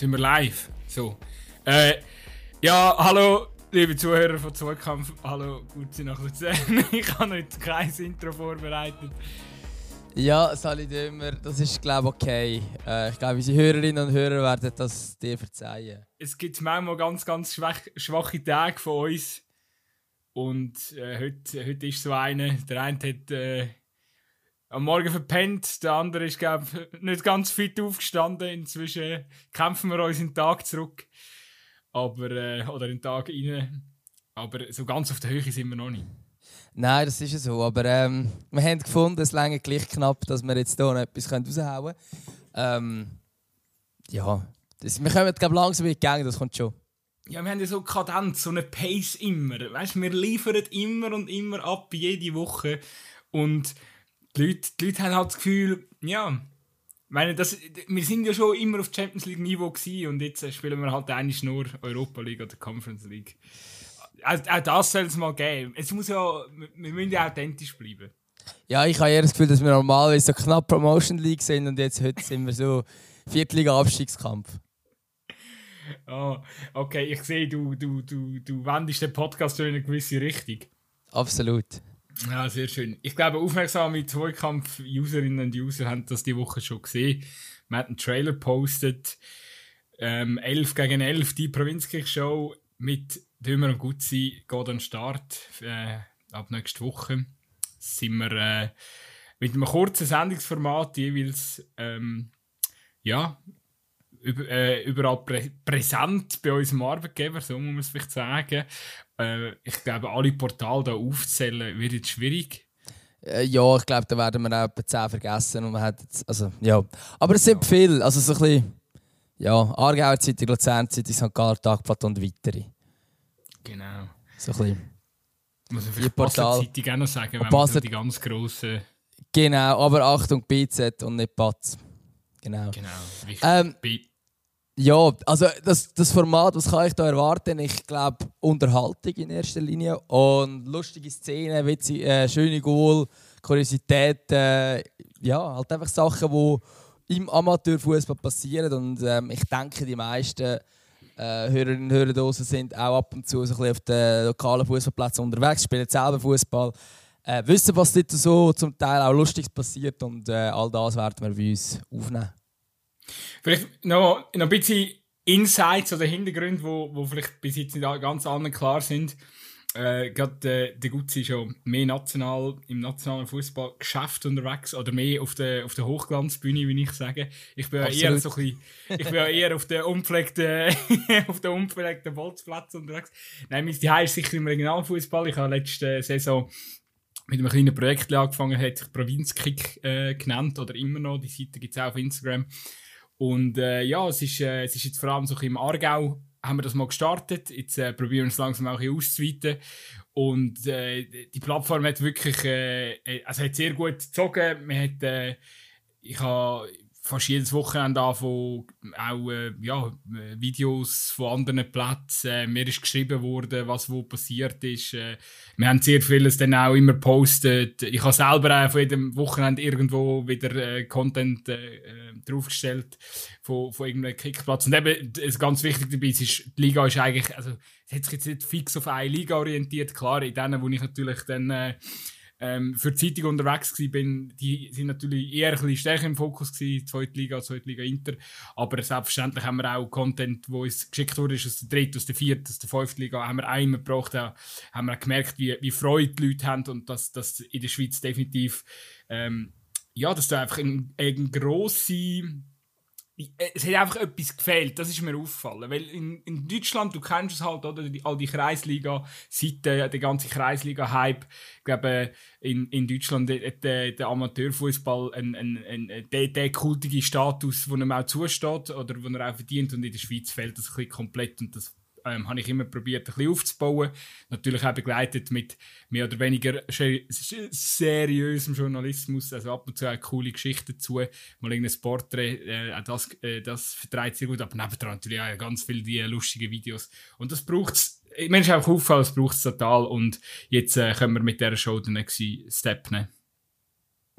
Sind wir live? So. Äh, ja, hallo, liebe Zuhörer von Zweikampf. Hallo, gut Sie nach Luzern. ich habe heute kein Intro vorbereitet. Ja, Sali Dömer, das ist glaube ich okay. Äh, ich glaube, unsere Hörerinnen und Hörer werden das dir verzeihen. Es gibt manchmal ganz, ganz schwach, schwache Tage von uns. Und äh, heute, heute ist so einer. Der eine hat äh, am Morgen verpennt, der andere ist, glaube ich, nicht ganz fit aufgestanden. Inzwischen kämpfen wir uns in den Tag zurück. Aber, äh, oder in den Tag rein. Aber so ganz auf der Höhe sind wir noch nicht. Nein, das ist ja so. Aber ähm, wir haben gefunden, es länger gleich knapp, dass wir jetzt hier noch etwas raushauen können. Ähm, ja, das, wir kommen glaube langsam in die Gang, das kommt schon. Ja, wir haben ja so Kadenz, so eine Pace immer. Weißt, wir liefern immer und immer ab, jede Woche. Und die Leute, die Leute haben halt das Gefühl, ja, meine, das, wir sind ja schon immer auf Champions League Niveau gewesen und jetzt spielen wir halt eigentlich nur Europa League oder Conference League. Also, auch das soll es mal geben. Es muss ja, wir müssen ja authentisch bleiben. Ja, ich habe eher das Gefühl, dass wir normalerweise so knapp Promotion League sind und jetzt heute sind wir so Viertliga-Abstiegskampf. Oh, okay, ich sehe, du, du, du, du wendest den Podcast in eine gewisse Richtung. Absolut. Ja, sehr schön. Ich glaube, aufmerksame Zweikampf-Userinnen und User haben das die Woche schon gesehen. Wir haben einen Trailer postet. Ähm, 11 gegen 11, die Provinzkirch-Show mit Dömer und Gutzi geht an den Start. Äh, ab nächste Woche sind wir äh, mit einem kurzen Sendungsformat jeweils ähm, ja, über, äh, überall prä präsent bei unserem Arbeitgeber, so muss man es vielleicht sagen. Äh, ich glaube, alle Portale hier aufzählen wird jetzt schwierig. Äh, ja, ich glaube, da werden wir auch etwa 10 vergessen. Und man hat jetzt, also, ja. Aber es sind ja. viele. Also so ein bisschen, ja, Aargauer Zeitung, Luzern Zeitung, St. Gallen Tagblatt und weitere. Genau. So ein bisschen. Muss man vielleicht Portal. Zeitung auch noch sagen, wenn man die ganz grossen... Genau, aber Achtung, BZ und nicht Batz. Genau. Genau, richtig. Ähm, ja, also das, das Format, was kann ich da erwarten? Ich glaube, Unterhaltung in erster Linie und lustige Szenen, witzig, äh, schöne Goal, Kuriosität, äh, ja, halt einfach Sachen, die im Amateurfußball passieren und ähm, ich denke, die meisten äh, Hörerinnen und Hörer draußen sind auch ab und zu so ein bisschen auf den lokalen Fußballplätzen unterwegs, spielen selber Fußball, äh, wissen, was dort so zum Teil auch Lustiges passiert und äh, all das werden wir bei uns aufnehmen. Vielleicht noch, noch ein bisschen Insights oder Hintergründe, wo, wo vielleicht bis jetzt nicht ganz allen klar sind. Äh, Gerade äh, der Gutzi ist schon mehr national, im nationalen Fußballgeschäft unterwegs oder mehr auf der, auf der Hochglanzbühne, wie ich sage. Ich bin eher so ein bisschen, ich bin eher auf der unpflegten, auf der unpflegten Bolzplatz unterwegs. Nein, mein Zuhause ist sicher im Regionalfußball. Ich habe letzte Saison mit einem kleinen Projekt angefangen, hat sich Provinzkick äh, genannt oder immer noch. Die Seite gibt es auch auf Instagram. Und äh, ja, es ist, äh, es ist jetzt vor allem so im Aargau haben wir das mal gestartet. Jetzt äh, probieren wir es langsam auch ein auszuweiten. Und äh, die Plattform hat wirklich, äh, äh also hat sehr gut gezogen. Man hat, äh, ich habe fast jedes Wochenende von auch äh, ja, Videos von anderen Plätzen. Äh, mir ist geschrieben worden, was wo passiert ist. Äh, wir haben sehr vieles dann auch immer postet. Ich habe selber auch von jedem Wochenende irgendwo wieder äh, Content äh, äh, draufgestellt von, von irgendeinem Kickplatz. Und eben, das ganz wichtig dabei ist, die Liga ist eigentlich, also es hat sich jetzt nicht fix auf eine Liga orientiert. Klar, in denen, wo ich natürlich dann äh, ähm, für die Zeitung unterwegs bin, die sind natürlich eher ein bisschen stärker im Fokus gewesen, zweite Liga, zweite Liga Inter. Aber selbstverständlich haben wir auch Content, wo uns geschickt wurde, aus der dritten, aus der vierten, aus der fünften Liga, haben wir immer gebraucht, auch, haben wir auch gemerkt, wie, wie Freude die Leute haben und dass das in der Schweiz definitiv, ähm, ja, dass da einfach eine, eine grosse es hat einfach etwas gefehlt, das ist mir aufgefallen. Weil in, in Deutschland, du kennst es halt, oder? Die, all die Kreisliga-Seiten, der ganze Kreisliga-Hype. Ich glaube, in, in Deutschland hat der, der Amateurfußball einen, einen, einen, der, der kultige Status, wo ihm auch zusteht oder wo er auch verdient. Und in der Schweiz fehlt das ein bisschen komplett. Und das ähm, habe ich immer probiert, ein bisschen aufzubauen. Natürlich auch begleitet mit mehr oder weniger seriösem Journalismus, also ab und zu auch coole Geschichten dazu, mal irgendein Porträt, äh, das, äh, das vertreibt sehr gut, aber nebendran natürlich auch ganz viele die lustigen Videos. Und das braucht es, mir ist auch aufgefallen, es braucht es total und jetzt äh, können wir mit dieser Show den nächsten Step nehmen.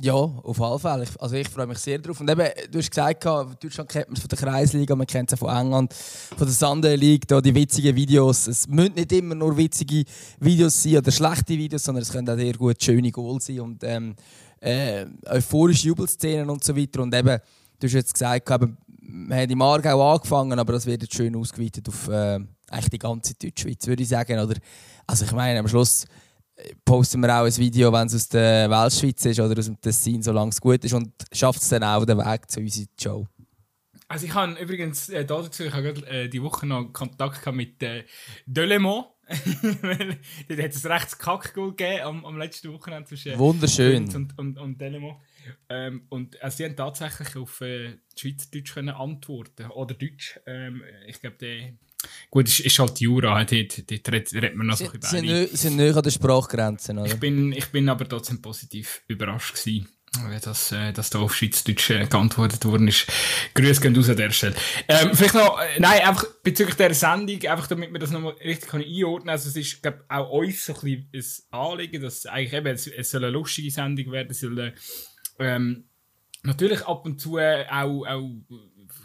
Ja, auf alle Fälle. Ich, also ich freue mich sehr drauf. Und eben, du hast gesagt, Deutschland kennt man es von der Kreisliga, man kennt es von England, von der Sunday League, da die witzigen Videos. Es müssen nicht immer nur witzige Videos sein oder schlechte Videos, sondern es können auch sehr gut schöne Goals sein und ähm, äh, euphorische Jubelszenen und so weiter. Und eben, du hast jetzt gesagt, eben, wir haben im Aargau angefangen, aber das wird jetzt schön ausgeweitet auf äh, eigentlich die ganze Deutschschweiz, würde ich sagen. Oder, also ich meine, am Schluss posten wir auch ein Video, wenn es aus der Weltschweiz ist oder aus dem Tessin, solange es gut ist und schafft es dann auch den Weg zu unserer Show. Also ich habe übrigens äh, dazu, ich habe äh, die Woche noch Kontakt mit äh, Delemont. Dort hat es ein rechtes Kackgoal gegeben am, am letzten Wochenende zwischen Wunderschön. und, und, und Delemont. Ähm, und also, sie haben tatsächlich auf äh, Schweizerdeutsch können antworten oder Deutsch. Ähm, ich glaube, der Gut, es ist halt Jura, dort, dort redet man noch so ein bisschen Sie sind nicht an der Sprachgrenze, oder? Ich bin, ich bin aber trotzdem positiv überrascht gewesen, dass, äh, dass da auf Schweizerdeutsch äh, geantwortet worden ist. Grüße gehen raus an der Stelle. Ähm, vielleicht noch, äh, nein, einfach bezüglich dieser Sendung, einfach damit wir das nochmal richtig einordnen können. Also es ist, glaube auch uns so ein bisschen ein Anliegen, dass eigentlich eben, es, es soll eine lustige Sendung werden, es soll, ähm, natürlich ab und zu auch, auch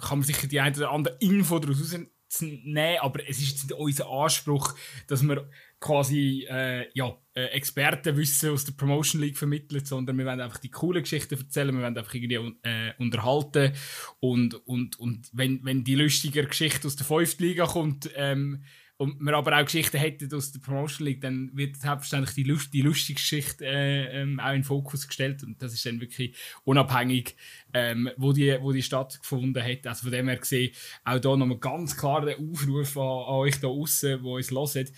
kann man sich die eine oder andere Info daraus nehmen, aber es ist jetzt unser Anspruch, dass wir quasi äh, ja, äh, Expertenwissen aus der Promotion League vermitteln, sondern wir wollen einfach die coolen Geschichten erzählen, wir wollen einfach irgendwie äh, unterhalten und, und, und wenn, wenn die lustige Geschichte aus der 5. Liga kommt, ähm, und wir aber auch Geschichten hätten aus der Promotion League, dann wird selbstverständlich die, Lust, die lustige Geschichte äh, ähm, auch in den Fokus gestellt und das ist dann wirklich unabhängig, ähm, wo, die, wo die stattgefunden hat. Also von dem her gesehen, auch da nochmal ganz klar der Aufruf an, an euch da außen, die uns hören,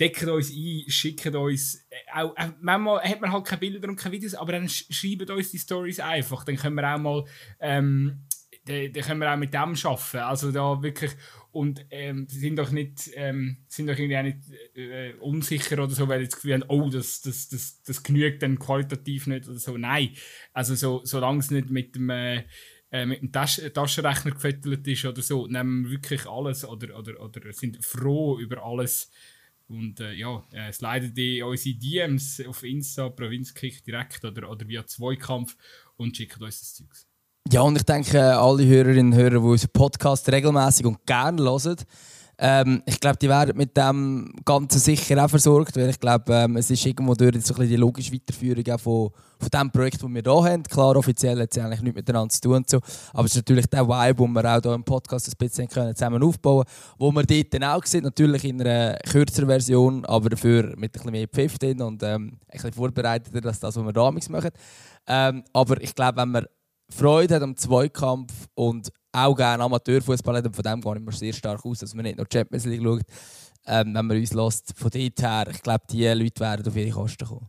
deckt uns ein, schickt uns, äh, auch, äh, manchmal hat man halt keine Bilder und keine Videos, aber dann schreibt uns die Stories einfach, dann können wir auch mal, ähm, dann können wir auch mit dem arbeiten. Also da wirklich und ähm, sind doch nicht, ähm, sind doch irgendwie auch nicht äh, unsicher oder so, weil sie das Gefühl haben, oh, das, das, das, das genügt dann qualitativ nicht oder so. Nein, also so, solange es nicht mit dem, äh, äh mit dem Tasch Taschenrechner gefüttert ist oder so, nehmen wir wirklich alles oder, oder, oder sind froh über alles. Und äh, ja, äh, leidet in unsere DMs auf Insta, Provinzkick direkt oder, oder via Zweikampf und schickt uns das Zeugs. Ja, und ich denke, alle Hörerinnen und Hörer, die unseren Podcast regelmäßig und gerne hören, ähm, ich glaube, die werden mit dem Ganzen sicher auch versorgt, weil ich glaube, ähm, es ist irgendwo durch so ein die logische Weiterführung auch von, von dem Projekt, das wir hier haben. Klar, offiziell hat es eigentlich nichts miteinander zu tun und so, aber es ist natürlich der Vibe, den wir auch hier im Podcast ein bisschen können zusammen aufbauen können, wo wir dort dann auch sehen, natürlich in einer kürzeren Version, aber dafür mit ein bisschen mehr Pfiff drin und ähm, ein bisschen vorbereiteter als das, was wir damals machen. Ähm, aber ich glaube, wenn wir Freude hat am Zweikampf und auch gerne Amateurfußball hat. Und von dem gehe ich mir sehr stark aus, dass man nicht nur Champions League schaut. Ähm, wenn man uns lässt, von dort her, ich glaube, die Leute werden auf ihre Kosten kommen.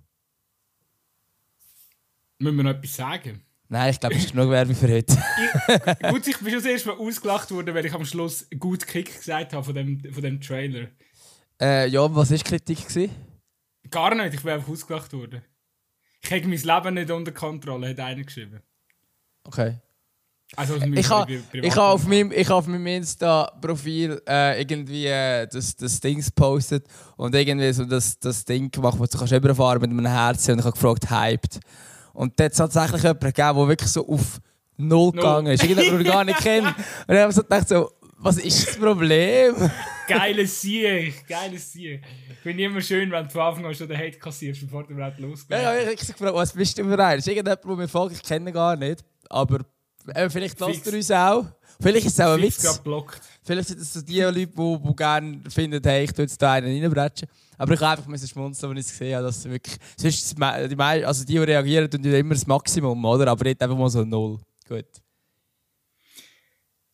Müssen wir noch etwas sagen? Nein, ich glaube, es ist genug Werbung für heute. ich, gut, ich bin schon das erste Mal ausgelacht worden, weil ich am Schluss gut Kick gesagt habe von dem, von dem Trailer. Äh, ja, was war die Kritik? Gewesen? Gar nicht, ich bin einfach ausgelacht worden. Ich habe mein Leben nicht unter Kontrolle, hat einer geschrieben. Okay. Also ich habe ich ha auf meinem, ich auf meinem Insta-Profil äh, irgendwie äh, das, das Ding gepostet und irgendwie so das, das Ding gemacht, wo du kannst überfahren mit einem Herzen und ich habe gefragt, hyped. Und dort hat es tatsächlich jemanden gegeben, der wirklich so auf Null gegangen ist. Ich gar nicht kenne. Und ich habe so gedacht, so, was ist das Problem? Geiles Sieg, geiles Sieg. Ich finde immer schön, wenn du von Anfang an schon den Hate kassierst, bevor du überhaupt losgehst. Ja, ja, ich habe gefragt, was bist du für einer? Ist irgendjemand, der mir folgt, ich kenne ihn gar nicht. Aber äh, vielleicht lasst ihr uns auch. Vielleicht ist es auch ein Witz. Vielleicht sind es so die Leute, die, die gerne finden, hey, ich tue jetzt da einen reinbretschen. Aber ich habe einfach müssen schmunzeln, als ich es gesehen habe, dass wirklich... Sonst die, also die, die reagieren, tun immer das Maximum, oder? Aber nicht einfach mal so null. Gut.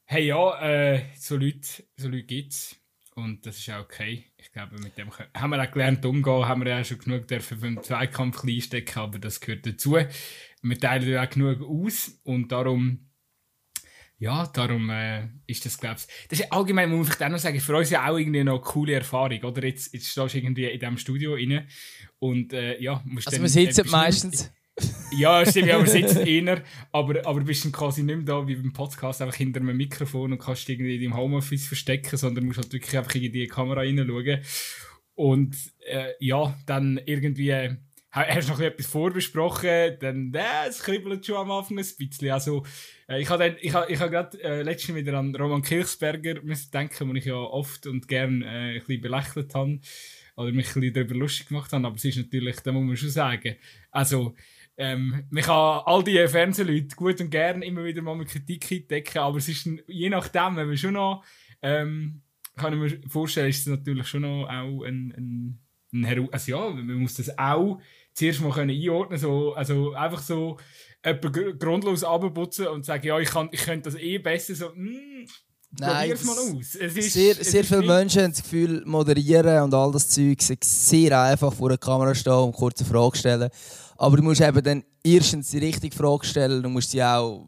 Hey, ja, äh, so Leute, so Leute gibt es. Und das ist auch okay. Ich glaube, mit dem haben wir auch gelernt umgehen, haben wir ja schon genug dürfen für den Zweikampf einstecken, aber das gehört dazu. Wir teilen ja auch genug aus und darum, ja, darum äh, ist das, glaube ich, das ist allgemein, muss vielleicht auch noch sagen, für uns ja auch irgendwie noch eine coole Erfahrung, oder? Jetzt, jetzt stehst du irgendwie in diesem Studio rein und äh, ja, musst Also dann, wir sitzen äh, meistens... ja, stimmt, ja, wir sitzen eher, aber, aber bist dann quasi nicht mehr da wie beim Podcast, einfach hinter einem Mikrofon und kannst dich irgendwie in deinem Homeoffice verstecken, sondern musst halt wirklich einfach in die Kamera reinschauen. Und äh, ja, dann irgendwie hast du noch etwas vorbesprochen, dann äh, es kribbelt schon am Anfang ein bisschen. Also, äh, ich habe ich hab, ich hab gerade äh, letztens wieder an Roman Kirchsberger müssen denken, den ich ja oft und gern äh, ein bisschen belächelt habe oder mich ein bisschen darüber lustig gemacht habe, aber es ist natürlich, da muss man schon sagen, also ähm, man kann all die Fernsehleute gut und gern immer wieder mal mit Kritik entdecken, aber es ist je nachdem, wenn man schon noch ähm, kann ich mir vorstellen, ist es natürlich schon noch auch ein, ein also ja, man muss das auch zuerst mal können einordnen so also einfach so jemanden grundlos abputzen und sagen, ja, ich, kann, ich könnte das eh besser, so, mm, Nein, mal aus. Ist, sehr, sehr viele Menschen haben das Gefühl, moderieren und all das Zeug ist sehr einfach vor der Kamera stehen und kurze Frage stellen. Aber du musst eben dann erstens die richtige Frage stellen, du musst sie auch,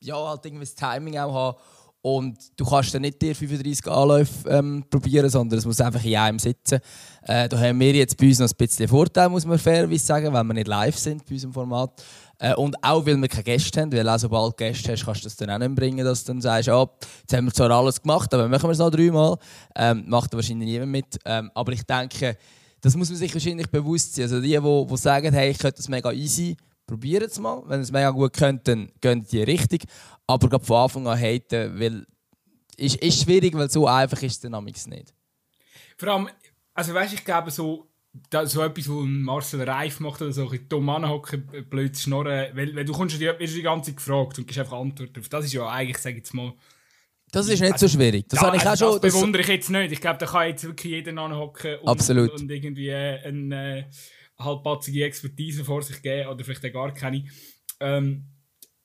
ja, halt irgendwie das Timing auch haben. Und du kannst dann nicht dir 35 Anläufe ähm, probieren, sondern es muss einfach in einem sitzen. Äh, da haben wir jetzt bei uns noch ein bisschen Vorteil, muss man fairerweise sagen, wenn wir nicht live sind bei unserem Format. Äh, und auch, weil wir keine Gäste haben, weil auch sobald du Gäste hast, kannst du das dann auch nicht bringen, dass du dann sagst, oh, jetzt haben wir zwar alles gemacht, aber machen wir es noch dreimal. Ähm, macht wahrscheinlich niemand mit. Ähm, aber ich denke, das muss man sich wahrscheinlich bewusst sein. Also die, die, sagen, hey, ich könnte das mega easy, probieren es mal. Wenn es mega gut könnt, dann gehen die richtig. Aber gerade von Anfang an haten, weil ist, ist schwierig, weil so einfach ist es dann nicht. Vor allem, also weißt, ich glaube so, da, so etwas, wo Marcel Reif macht oder so, ein dumm anhocken, blöd schnorren, weil, weil du kommst die, wirst die ganze Zeit gefragt und gibst einfach Antworten auf. Das ist ja eigentlich, sag ich jetzt mal... Das ist nicht also, so schwierig. Das, ja, habe ich also auch schon, das bewundere ich jetzt nicht. Ich glaube, da kann jetzt wirklich jeder anhocken und, Absolut. und, irgendwie äh, eine äh, halbpatzige Expertise vor sich geben oder vielleicht auch gar keine. Ähm,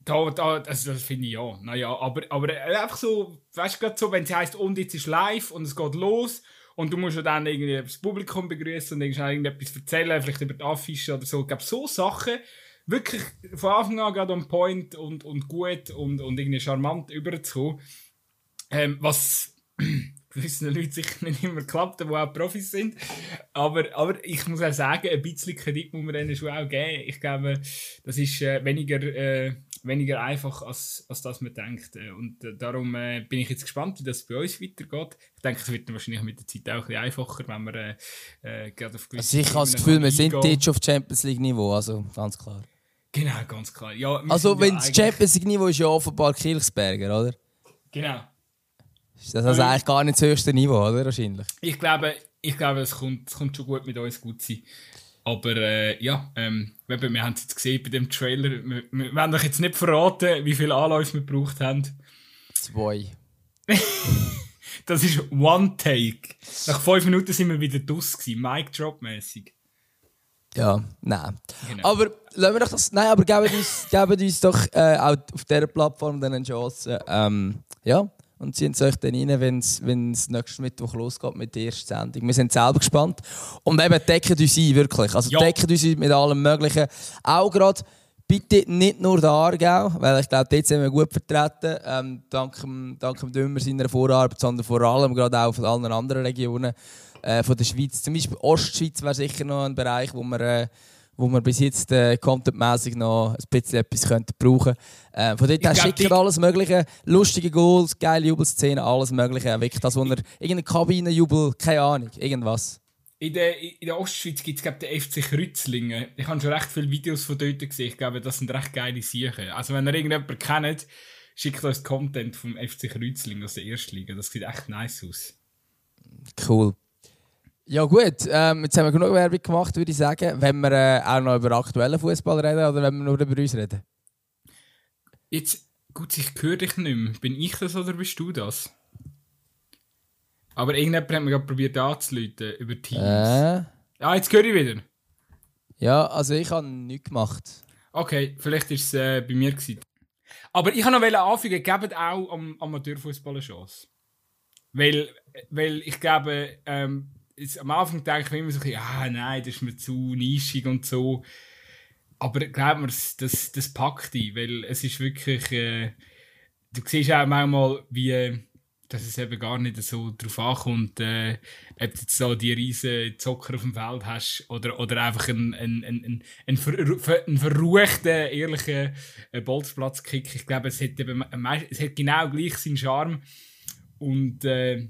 da, da, also das finde ich ja. Naja, aber, aber äh, einfach so, weißt du, so, wenn es heisst, und jetzt ist live und es geht los und du musst ja dann irgendwie das Publikum begrüßen und irgendetwas erzählen, vielleicht über die Affische oder so. Ich glaube, so Sachen wirklich von Anfang an gerade on point und, und gut und, und irgendwie charmant überzukommen. Ähm, was gewissen Leuten sicher nicht immer klappt, die auch Profis sind. Aber, aber ich muss auch sagen, ein bisschen Kredit muss man denen schon auch geben. Ich glaube, das ist äh, weniger, äh, weniger einfach, als, als das man denkt. Äh, und äh, darum äh, bin ich jetzt gespannt, wie das bei uns weitergeht. Ich denke, es wird wahrscheinlich mit der Zeit auch ein bisschen einfacher, wenn wir äh, äh gerade auf gewisse Also ich habe das Gefühl, wir sind jetzt auf Champions League Niveau, also ganz klar. Genau, ganz klar. Ja, also wenn ja das Champions League Niveau ist ja offenbar Kirchsberger, oder? Genau. Ist das also eigentlich gar nicht das höchste Niveau, oder? Wahrscheinlich. Ich glaube, ich glaube es, kommt, es kommt schon gut mit uns gut sein. Aber äh, ja, ähm, wir haben es jetzt gesehen bei dem Trailer. Wir, wir werden euch jetzt nicht verraten, wie viele Anläufe wir gebraucht haben. Zwei. das ist One Take. Nach fünf Minuten sind wir wieder draus Mic Drop mäßig. Ja, nein. Genau. Aber lassen wir doch das. Nein, aber geben uns, geben uns doch äh, auch auf dieser Plattform dann eine Chance. Ähm, ja, und ziehen es euch dann rein, wenn es nächsten Mittwoch losgeht mit der ersten Sendung. Wir sind selber gespannt. Und eben decken uns ein, wirklich. Also ja. decken uns mit allem Möglichen. Auch gerade bitte nicht nur der Aargau, weil ich glaube, dort sind wir gut vertreten, ähm, dank, dem, dank dem Dümmer seiner Vorarbeit, sondern vor allem gerade auch von allen anderen Regionen äh, von der Schweiz. Zum Beispiel Ostschweiz wäre sicher noch ein Bereich, wo wir... Äh, wo wir bis jetzt äh, contentmäßig noch ein bisschen etwas könnten brauchen äh, Von dort her schicken alles Mögliche, lustige Goals, geile Jubelszenen, alles Mögliche. Wirklich das, wo er irgendeine Kabinenjubel, keine Ahnung, irgendwas. In der, in der Ostschweiz gibt es den FC Kreuzlingen. Ich habe schon recht viele Videos von dort gesehen. Ich glaube, das sind recht geile Sachen. Also wenn ihr irgendjemanden kennt, schickt uns Content vom FC Kreuzlingen aus der Erstliga. Das sieht echt nice aus. Cool. Ja gut, ähm, jetzt haben wir genug Werbung gemacht, würde ich sagen. Wenn wir äh, auch noch über aktuellen Fußball reden oder wenn wir nur über uns reden? Jetzt, gut, ich höre dich nicht mehr. Bin ich das oder bist du das? Aber irgendjemand hat mir gerade probiert anzuleiten über Teams. Äh. Ah, jetzt höre ich wieder. Ja, also ich habe nichts gemacht. Okay, vielleicht war es äh, bei mir. Gewesen. Aber ich wollte noch anfügen, gebt auch am Amateurfußball eine Chance. Weil, weil ich glaube, ähm, am Anfang denke ich immer so, ja, nein, das ist mir zu nischig und so. Aber glaub mir, das, das packt dich, weil es ist wirklich, äh, du siehst auch manchmal, wie, dass es eben gar nicht so drauf ankommt, äh, ob du jetzt so die riesen Zocker auf dem Feld hast oder, oder einfach einen, einen, einen, einen, ver einen verruchten, ehrlichen äh, Bolzplatzkick. Ich glaube, es hat, eben, es hat genau gleich seinen Charme. Und äh,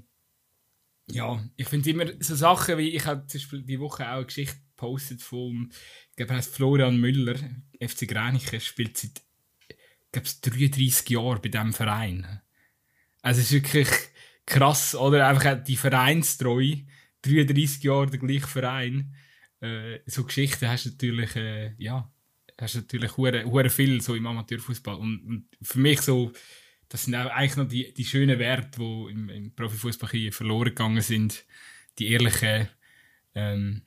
ja, ich finde immer so Sachen wie, ich habe zum Beispiel die Woche auch eine Geschichte gepostet von, ich glaube, heißt Florian Müller, FC Grenichen, spielt seit, ich glaube, 33 Jahren bei diesem Verein. Also es ist wirklich krass, oder? Einfach die Vereinstreue, 33 Jahre der gleiche Verein. Äh, so Geschichten hast du natürlich, äh, ja, hast du natürlich hure, hure viel so im Amateurfußball. Und, und, für mich so, das sind eigentlich noch die, die schönen Werte, die im, im Profifußball verloren gegangen sind. Die ehrlichen, ähm,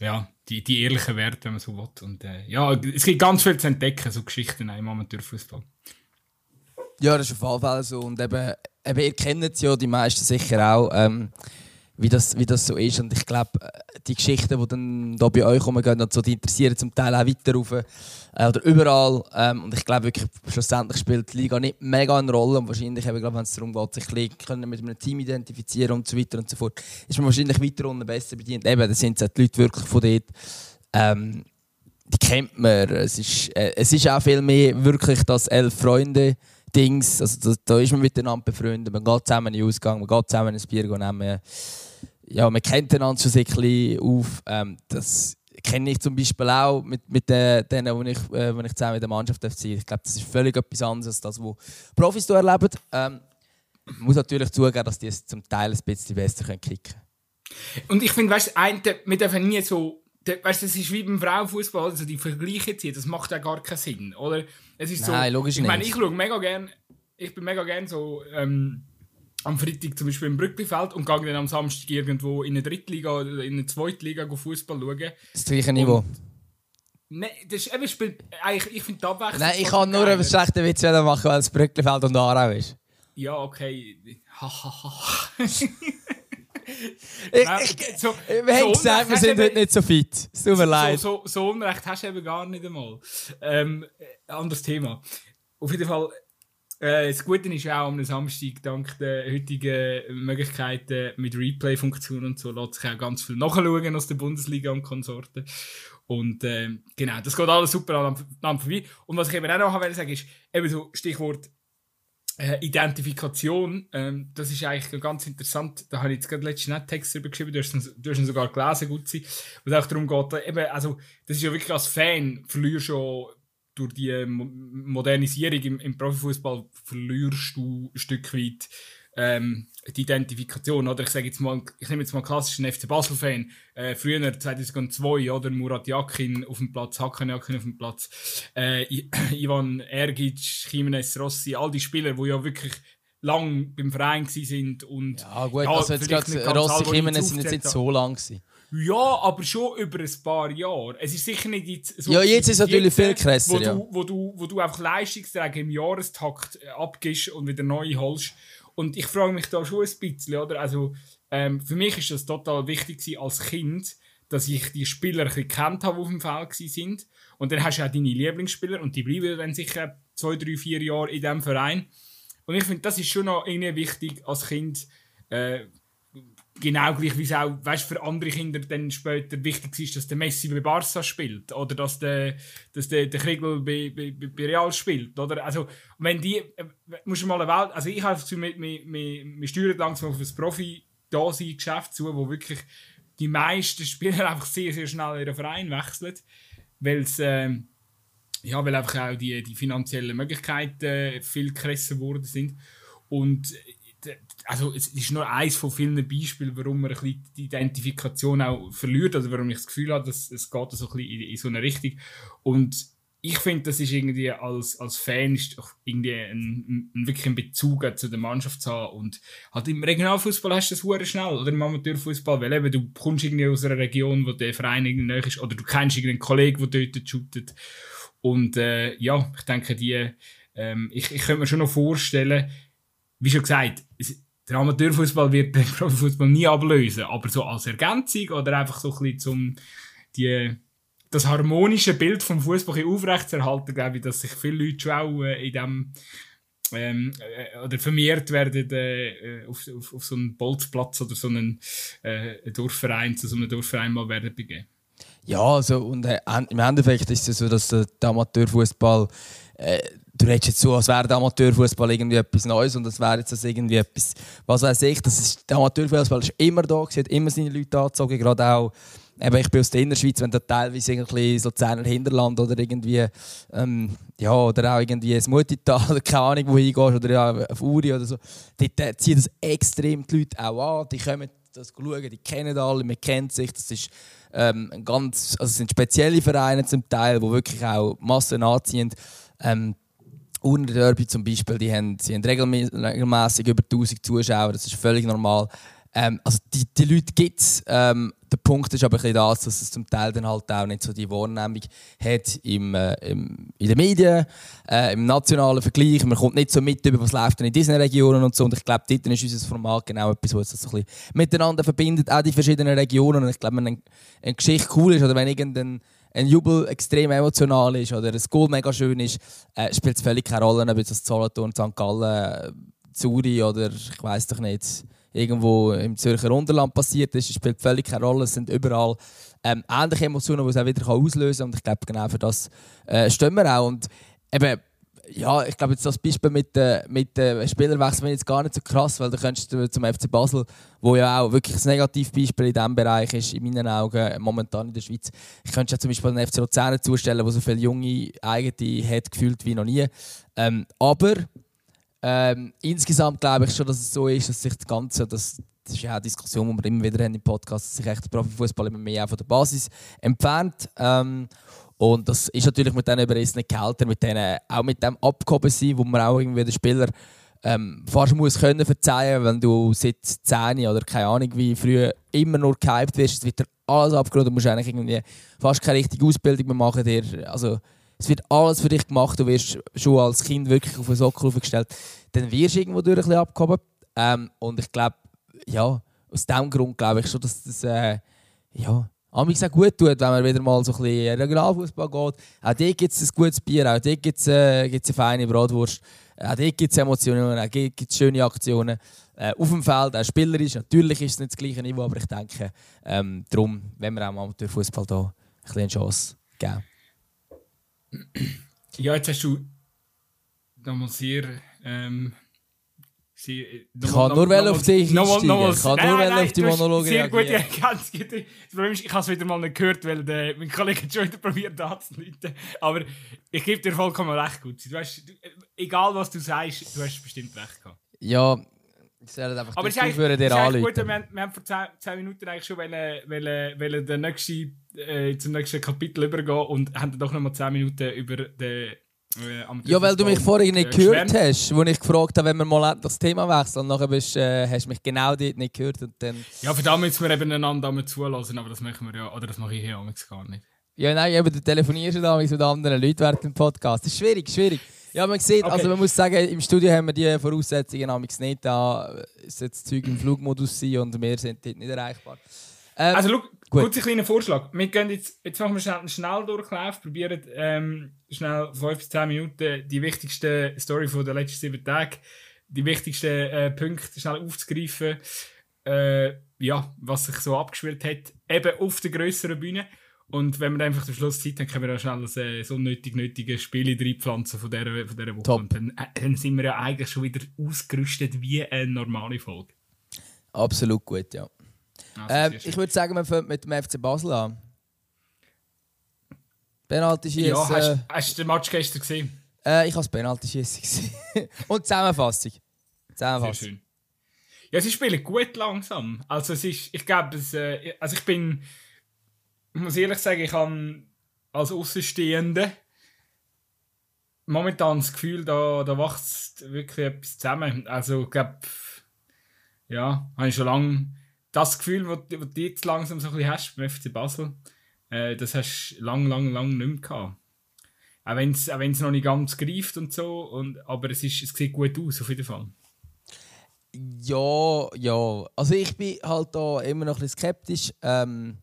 ja, die, die ehrlichen Werte, wenn man so will. Und äh, ja, es gibt ganz viel zu entdecken, so Geschichten im Amateurfußball. Ja, das ist auf jeden Fall so. Und eben, eben ihr kennt ja die meisten sicher auch. Ähm, wie das, wie das so ist. Und ich glaube, die Geschichten, die dann da bei euch rumgehen, so, die interessieren zum Teil auch weiter rauf, äh, oder überall. Ähm, und ich glaube wirklich, schlussendlich spielt die Liga nicht mega eine Rolle. Und wahrscheinlich, wenn es darum geht, sich können mit einem Team identifizieren und so weiter und so fort, ist man wahrscheinlich weiter unten besser bedient. Eben, da sind die Leute wirklich von dort. Ähm, die kennt man. Es ist, äh, es ist auch viel mehr wirklich das elf Freunde. Dings, also da, da ist man miteinander befreundet, man geht zusammen in den Ausgang, man geht zusammen ein Bier nehmen ja, man kennt einander schon ein bisschen auf. Ähm, das kenne ich zum Beispiel auch mit, mit den, denen, wo ich, äh, wo ich zusammen mit der Mannschaft FC. Ich glaube, das ist völlig etwas anderes als das, was Profis hier erleben. Ähm, ich muss natürlich zugeben, dass die es zum Teil ein bisschen besser können kicken können. Und ich finde, weißt du, wir dürfen nie so. Weißt, das ist wie beim Frauenfußball, also die Vergleiche ziehen, das macht ja gar keinen Sinn, oder? Es ist Nein, so, logisch ich meine, nicht. ich schaue mega gern, ich bin mega gern so ähm, am Freitag zum Beispiel im Brücklifeld und gehe dann am Samstag irgendwo in eine Drittliga oder in eine Zweitliga Fußball schauen. Das gleiche Niveau. Nein, das ist eben, spielt, eigentlich, ich finde die Abwechslung... Nein, ich kann nur einen schlechten Witz machen, weil es Brücklifeld und Aarau ist. Ja, okay. Ich, ich, so, wir haben gesagt, wir sind heute nicht so fit. Es tut mir leid. So, so, so Unrecht hast du eben gar nicht einmal. Ähm, anderes Thema. Auf jeden Fall äh, das Gute ist auch am Samstag, dank der heutigen Möglichkeiten mit Replay-Funktion und so, lässt sich auch ganz viel nachschauen aus der Bundesliga und Konsorten. Und äh, genau, das geht alles super aneinander vorbei. Und was ich eben auch noch sagen ist, eben so Stichwort äh, Identifikation, ähm, das ist eigentlich ganz interessant. Da habe ich jetzt gerade letztens einen Text darüber geschrieben, du hast, ihn, du hast ihn sogar gelesen, gut sein. Was auch darum geht, eben, also, das ist ja wirklich als Fan, verlierst schon durch die ähm, Modernisierung im, im Profifußball verlierst du ein Stück weit ähm, die Identifikation. Oder ich sage jetzt mal, ich nehme jetzt mal klassischen FC Basel-Fan. Äh, früher 2002 oder Murat Yakin auf dem Platz, Hakan Yakin auf dem Platz, äh, Ivan Ergic, Jimenez Rossi, all die Spieler, die ja wirklich lang beim Verein sind und ja gut, ja, also jetzt gerade Rossi, Jimenez sind jetzt nicht so lang gewesen. Ja, aber schon über ein paar Jahre. Es ist sicher nicht jetzt so. Ja, jetzt ist es natürlich viel krasser. Wo, ja. du, wo, du, wo du einfach Leistungsträger im Jahrestakt äh, abgibst und wieder neu holst. Und ich frage mich da schon ein bisschen, oder? Also, ähm, für mich ist das total wichtig als Kind, dass ich die Spieler ein bisschen kennt habe, die auf dem Feld sind. Und dann hast du auch deine Lieblingsspieler und die bleiben dann sicher zwei, drei, vier Jahre in diesem Verein. Und ich finde, das ist schon noch irgendwie wichtig als Kind, äh, genau gleich wie es auch weißt, für andere Kinder dann später wichtig ist, dass der Messi bei Barca spielt oder dass der, dass der, der Kriegel bei, bei, bei Real spielt. Oder? Also, wenn die, äh, musst du mal eine Welt, also ich habe das Gefühl, wir, wir, wir steuern langsam auf das Profi-Dasein-Geschäft zu, wo wirklich die meisten Spieler einfach sehr, sehr schnell ihren Verein wechseln, weil es, äh, ja, weil einfach auch die, die finanziellen Möglichkeiten äh, viel krasser geworden sind. Und also es ist nur eins von vielen Beispielen, warum man ein bisschen die Identifikation auch verliert, also warum ich das Gefühl habe, dass es geht so ein bisschen in, in so eine Richtung. Und ich finde, das ist irgendwie als, als Fan ist irgendwie ein, ein, wirklich Bezug zu der Mannschaft zu haben. Und halt im Regionalfußball hast du das hure schnell oder im Amateurfußball, weil eben du kommst irgendwie aus einer Region, wo der Verein irgendwie ist oder du kennst irgendeinen Kollegen, der dort shootet. Und äh, ja, ich denke, die, ähm, ich, ich könnte mir schon noch vorstellen, wie schon gesagt, der Amateurfußball wird den Profifußball nie ablösen, aber so als Ergänzung oder einfach so ein bisschen zum die, das harmonische Bild vom Fußball aufrechtzuerhalten, glaube ich, dass sich viele Leute schon auch äh, in dem ähm, äh, oder vermehrt werden äh, auf, auf, auf so einen Bolzplatz oder so einen äh, Dorfverein, zu so einem Dorfverein mal werden begeben. Ja, also und äh, im Endeffekt ist es so, dass der Amateurfußball äh, du redest jetzt so, als wäre der Amateurfußball irgendwie etwas Neues und das wäre jetzt das irgendwie etwas, was weiß ich, das ist, der Amateurfußball ist immer da, hat immer seine Leute angezogen, gerade auch eben, ich bin aus der Innerschweiz, wenn da teilweise irgendwie so Zehner Hinterland oder irgendwie, ähm, ja, oder auch irgendwie ein Mutital keine Ahnung, wo hingehst, oder ja, auf Uri oder so, dort ziehen das extrem die Leute auch an. Die kommen das schauen, die kennen alle, man kennt sich, das ist ähm, ganz, also es sind spezielle Vereine zum Teil, die wirklich auch Massen anziehen. Ähm, Urner Derby zum Beispiel, die haben, sie haben regelmäßig über 1000 Zuschauer, das ist völlig normal. Ähm, also die, die Leute gibt es. Ähm, der Punkt ist aber ein bisschen das, dass es zum Teil dann halt auch nicht so die Wahrnehmung hat im, äh, im, in den Medien, äh, im nationalen Vergleich. Man kommt nicht so mit, über was läuft in diesen Regionen und so. Und ich glaube, dort ist unser Format genau etwas, was das so ein miteinander verbindet, auch die verschiedenen Regionen. Und ich glaube, wenn eine, eine Geschichte cool ist oder wenn irgendein ein Jubel extrem emotional ist oder ein Goal mega schön ist, äh, spielt es völlig keine Rolle, ob es Solothurn, St. Gallen, Zürich oder ich weiß doch nicht irgendwo im Zürcher Unterland passiert ist, spielt völlig keine Rolle. Es sind überall ähm, ähnliche Emotionen, die es auch wieder auslösen kann. Und ich glaube, genau für das äh, stehen wir auch. Und eben, ja, ich glaube, jetzt das Beispiel mit, äh, mit äh, Spielerwechsel ist jetzt gar nicht so krass, weil da könntest zum FC Basel, wo ja auch wirklich ein Negativbeispiel in diesem Bereich ist, in meinen Augen, momentan in der Schweiz. Ich könnte ja zum Beispiel den FC Luzern zustellen, wo so viele junge eigene hat, gefühlt wie noch nie. Ähm, aber ähm, insgesamt glaube ich schon, dass es so ist, dass sich das Ganze, das, das ist ja eine Diskussion, die wir immer wieder haben im Podcast, dass sich echt der Profifußball immer mehr von der Basis entfernt. Ähm, und das ist natürlich mit diesen überrissenen Gehältern, mit denen, auch mit dem Abgehoben sein, wo man auch irgendwie den Spieler ähm, fast muss können verzeihen, wenn du seit 10 oder keine Ahnung wie früher immer nur gehypt wirst, es wird alles abgeholt, du musst eigentlich irgendwie fast keine richtige Ausbildung mehr machen. Dir, also, es wird alles für dich gemacht, du wirst schon als Kind wirklich auf den Sockel aufgestellt, dann wirst du irgendwo durch ein abgehoben. Ähm, und ich glaube, ja, aus diesem Grund glaube ich schon, dass das äh, ja, amigs auch gut tut, wenn man wieder mal so ein bisschen Regionalfußball geht. Auch dort gibt es ein gutes Bier, auch dort gibt es äh, eine feine Bratwurst, auch dort gibt es Emotionen, auch dort gibt es schöne Aktionen. Äh, auf dem Feld, auch spielerisch, natürlich ist es nicht das gleiche Niveau, aber ich denke, ähm, darum, wenn wir auch im Amateurfußball hier ein bisschen eine Chance geben. Ja, jetzt hast du nochmal sehr. Ähm, sehr ich kann nur noch, auf dich noch, noch, Ich kann nur nein, auf die Monologe Sehr gut, ja, ganz gut. Das Problem ist, ich habe es wieder mal nicht gehört, weil der, mein Kollege hat schon wieder probiert anzuleiten. Aber ich gebe dir vollkommen recht gut. Du hast, egal was du sagst, du hast bestimmt recht gehabt. Ja, ich soll einfach Aber es ist dir ist gut, wir, haben, wir haben vor 10, 10 Minuten eigentlich schon wollen, wollen, wollen den nächsten, äh, zum nächsten Kapitel übergehen und haben dann doch noch mal 10 Minuten über den äh, ja, weil du mich vorhin nicht äh, gehört hast, wo ich gefragt habe, wenn wir mal das Thema wechseln. Und nachher bist, äh, hast du mich genau dort nicht gehört. Und dann ja, für das müssen wir eben einander zulassen, aber das machen wir ja, oder das mache ich hier gar nicht. Ja, nein, eben, du telefonierst ja mit anderen Leuten während dem Podcast. Das ist schwierig, schwierig. Ja, man sieht, okay. also man muss sagen, im Studio haben wir die Voraussetzungen nicht da. Es das Zeug im Flugmodus sein und wir sind dort nicht erreichbar. Ähm, also, schau, kurz ein kleiner Vorschlag. Wir gehen jetzt, jetzt machen wir schnell einen Schnelldurchlauf, probieren ähm, schnell 5 bis 10 Minuten die wichtigste Story von der letzten sieben Tage, die wichtigsten äh, Punkte schnell aufzugreifen. Äh, ja, was sich so abgespielt hat, eben auf der größeren Bühne. Und wenn wir einfach zum Schluss Zeit haben, können wir auch schnell äh, so nötig nötige Spiele reinpflanzen von dieser, von dieser Woche. Top. Und dann, äh, dann sind wir ja eigentlich schon wieder ausgerüstet wie eine normale Folge. Absolut gut, ja. Also, äh, ich würde sagen, wir fangen mit dem FC Basel an. Penalty schießen. Ja, hast, hast, du den Match gestern gesehen? Äh, ich habe das Penalty schießen gesehen. Und Zusammenfassung. Zusammenfassung. Sehr schön. Ja, sie spielen gut langsam. Also es ist, ich glaube, es, äh, also ich bin, ich muss ehrlich sagen, ich habe als Außenstehende momentan das Gefühl, da, da wächst wirklich etwas zusammen. Also ich glaube, ja, habe ich schon lange das Gefühl, das du jetzt langsam so ein bisschen hast beim FC Basel, äh, das hast du lang, lang, lang nicht mehr gehabt. Auch wenn es noch nicht ganz greift und so, und, aber es, ist, es sieht gut aus, auf jeden Fall. Ja, ja. Also ich bin halt da immer noch ein bisschen skeptisch. Ähm,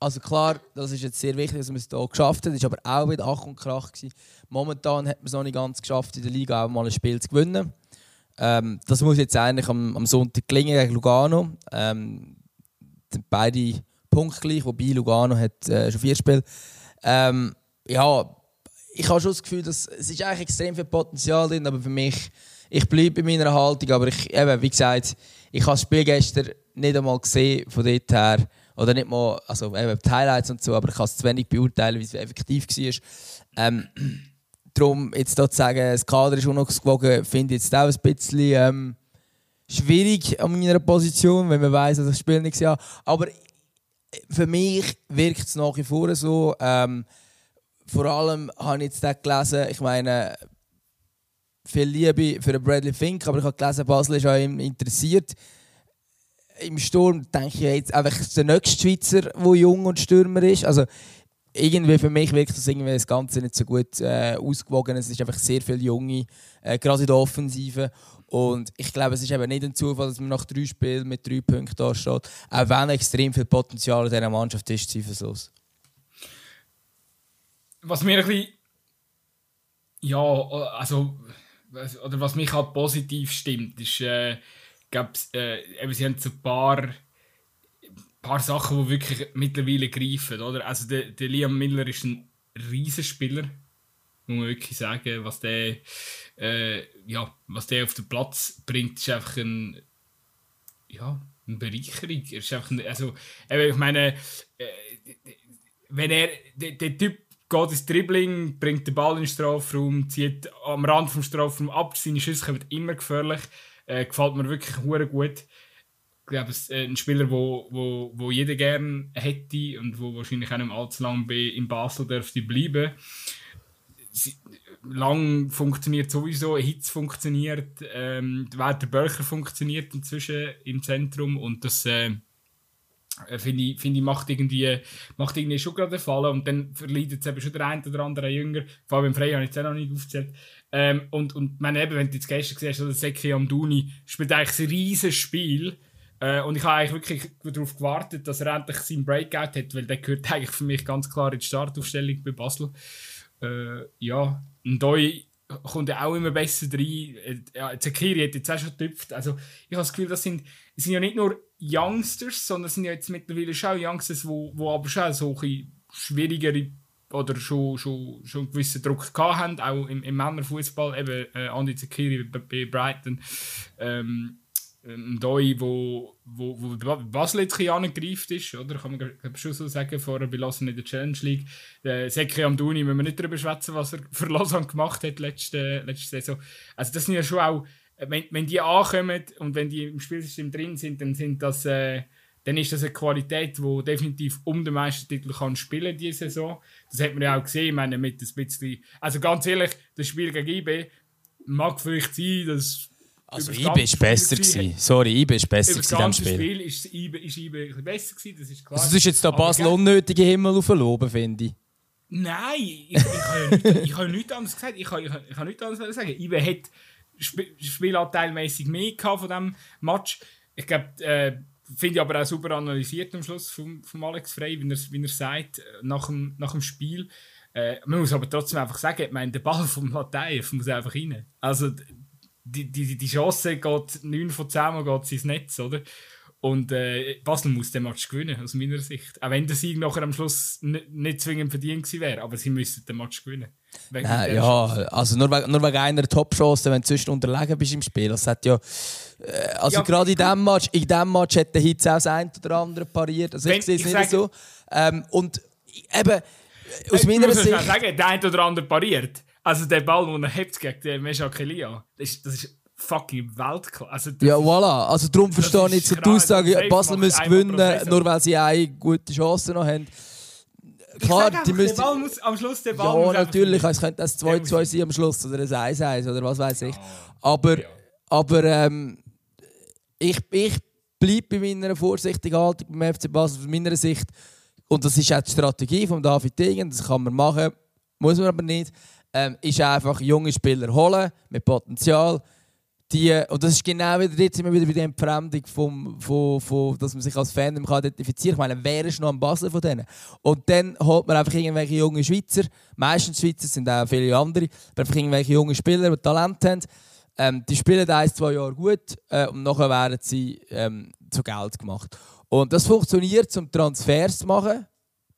also klar, das ist jetzt sehr wichtig, dass man es hier geschafft hat. Es war aber auch wieder Ach und Krach. Gewesen. Momentan hat man es noch nicht ganz geschafft, in der Liga auch mal ein Spiel zu gewinnen. Ähm, das muss jetzt eigentlich am, am Sonntag gelingen gegen Lugano. Ähm, beide punktgleich, wobei Lugano hat äh, schon vier Spiele. Ähm, ja, ich habe schon das Gefühl, dass es ist eigentlich extrem viel Potenzial drin, aber für mich, ich bleibe bei meiner Haltung, aber ich, eben, wie gesagt, ich habe das Spiel gestern nicht einmal gesehen von dort her oder nicht mal, also eben die Highlights und so, aber ich kann es zu wenig beurteilen, wie es effektiv war. Ähm, darum, jetzt hier zu sagen, das Kader ist unausgewogen, finde ich jetzt auch ein bisschen ähm, schwierig an meiner Position, wenn man weiß, dass ich das Spiel nicht habe. Aber für mich wirkt es nach wie vor so. Ähm, vor allem habe ich jetzt gelesen, ich meine, viel Liebe für Bradley Fink, aber ich habe gelesen, Basel ist ihm interessiert. Im Sturm denke ich jetzt einfach der nächste Schweizer, der jung und Stürmer ist. Also irgendwie für mich wirkt das irgendwie das Ganze nicht so gut äh, ausgewogen. Es ist einfach sehr viele Junge, äh, gerade in der Offensive. Und ich glaube, es ist eben nicht ein Zufall, dass man nach drei Spielen mit drei Punkten da. Auch wenn extrem viel Potenzial in dieser Mannschaft ist, zweifellos. Was mir ein bisschen. Ja, also oder was mich halt positiv stimmt, ist, äh, gab's, äh, eben, sie haben so ein paar, paar Sachen, die wirklich mittlerweile greifen. Oder? Also der, der Liam Miller ist ein Riesenspieler, muss man wirklich sagen. Was der, äh, ja, was der auf den Platz bringt, ist einfach ein, ja, eine Bereicherung. Er ist einfach ein, also, ich meine, äh, wenn er, der, Typ geht ins Dribbling, bringt den Ball in den Strafraum, zieht am Rand vom Strafraum ab. Seine Schüsse kommen immer gefährlich. Äh, gefällt mir wirklich hure gut. Ich glaube, es ist ein Spieler, wo, wo, wo jeder gerne hätte und wo wahrscheinlich auch nicht allzu lange in Basel dürfte bleiben. Sie, lang funktioniert sowieso, Hitz funktioniert, ähm, Werder Bölcher funktioniert inzwischen im Zentrum und das äh, finde ich, find ich, macht irgendwie, macht irgendwie schon gerade den Fall. Und dann verleidet es eben schon der eine oder andere Jünger. Vor allem im Frey habe ich jetzt auch noch nicht aufgezählt. Ähm, und, und meine, eben, wenn du jetzt gestern siehst, der Seki Amduni spielt eigentlich ein riesiges Spiel. Äh, und ich habe eigentlich wirklich darauf gewartet, dass er endlich seinen Breakout hat, weil der gehört eigentlich für mich ganz klar in die Startaufstellung bei Basel. Äh, ja, und da kommt er auch immer besser rein. Äh, ja, Zekiri hat jetzt auch schon getüpft. Also ich habe das Gefühl, das sind, das sind ja nicht nur Youngsters, sondern sind ja jetzt mittlerweile schon Youngsters, wo, wo aber schon so ein schwierigere oder schon, schon, schon einen gewissen Druck haben, auch im, im Männerfußball, eben äh, Andi Zekiri bei Brighton, ähm, ein Doi, wo, wo, wo Basel jetzt ein angegreift ist, oder? Kann man schon so sagen, vorher bei Lausanne in der Challenge League. Der Seki Amdouni, müssen wir nicht darüber schwätzen, was er für Lausanne gemacht hat letzte, letzte Saison. Also das sind ja schon auch wenn, wenn die ankommen und wenn die im Spielsystem drin sind, dann sind das äh, dann ist das eine Qualität, die definitiv um den Meistertitel kann spielen diese Saison. Das hat man ja auch gesehen, ich meine, mit ein bisschen, also ganz ehrlich, das Spiel gegen IB mag vielleicht sein, dass also IB ist besser gewesen. Sorry, IB ist besser gewesen in diesem Spiel. Spiel ist IB, ist IB besser gewesen, das ist klar. Also du hast jetzt da Basel unnötige Himmel aufgeloben, finde ich. Nein, ich, ich, ich habe nichts, ich nichts anderes gesagt. Ich habe, ich, ich habe nichts anderes sagen. IB hat Sp Spielanteilmäßig mehr von diesem Match. Ich glaube, äh, finde ich aber auch super analysiert am Schluss von, von Alex Frey, wie er, wie er sagt, nach dem, nach dem Spiel. Äh, man muss aber trotzdem einfach sagen, ich meine, der Ball vom Latayev muss einfach rein. Also die, die, die Chance geht 9 von 10 Mal geht ins Netz, oder? Und äh, Basel muss den Match gewinnen, aus meiner Sicht. Auch wenn der Sieg nachher am Schluss nicht zwingend verdient gewesen wäre, aber sie müssen den Match gewinnen. Nein, ja, also nur wegen, nur wegen einer Top-Chance, wenn du sonst unterlegen bist im Spiel. Das hat ja, äh, also ja, gerade in diesem Match, in diesem Match hat der Hitz auch das eine oder andere pariert. Also ich sehe es nicht sage, so. Ähm, und eben, aus meiner muss Sicht... sagen, der eine oder andere pariert. Also der Ball, den er hebt gegen den Mesha Kelia, das ist, das ist fucking Weltklasse. Also, ja, voilà. Also darum verstehe ich jetzt die Aussage, Basel muss gewinnen, nur weil sie eine gute Chance noch haben. Klar, die müssen... Der Ball muss am Schluss der Ball Ja, natürlich. Es könnte das 2-2 sein am Schluss oder ein 1-1 oder was weiß ich. Aber, ja. aber ähm, ich, ich bleibe bei meiner vorsichtigen Haltung beim FC Basel, aus meiner Sicht. Und das ist auch die Strategie von David Degen, das kann man machen, muss man aber nicht. Ähm, ist einfach junge Spieler holen mit Potenzial die, und das ist genau wieder, jetzt immer wieder bei der Entfremdung, vom, vom, vom, dass man sich als Fan identifizieren kann. Ich meine, wer ist noch am Basel von denen? Und dann holt man einfach irgendwelche jungen Schweizer, meistens Schweizer, sind auch viele andere, aber einfach irgendwelche jungen Spieler, die Talent haben. Ähm, die spielen ein, zwei Jahre gut äh, und nachher werden sie ähm, zu Geld gemacht. Und das funktioniert, um Transfers zu machen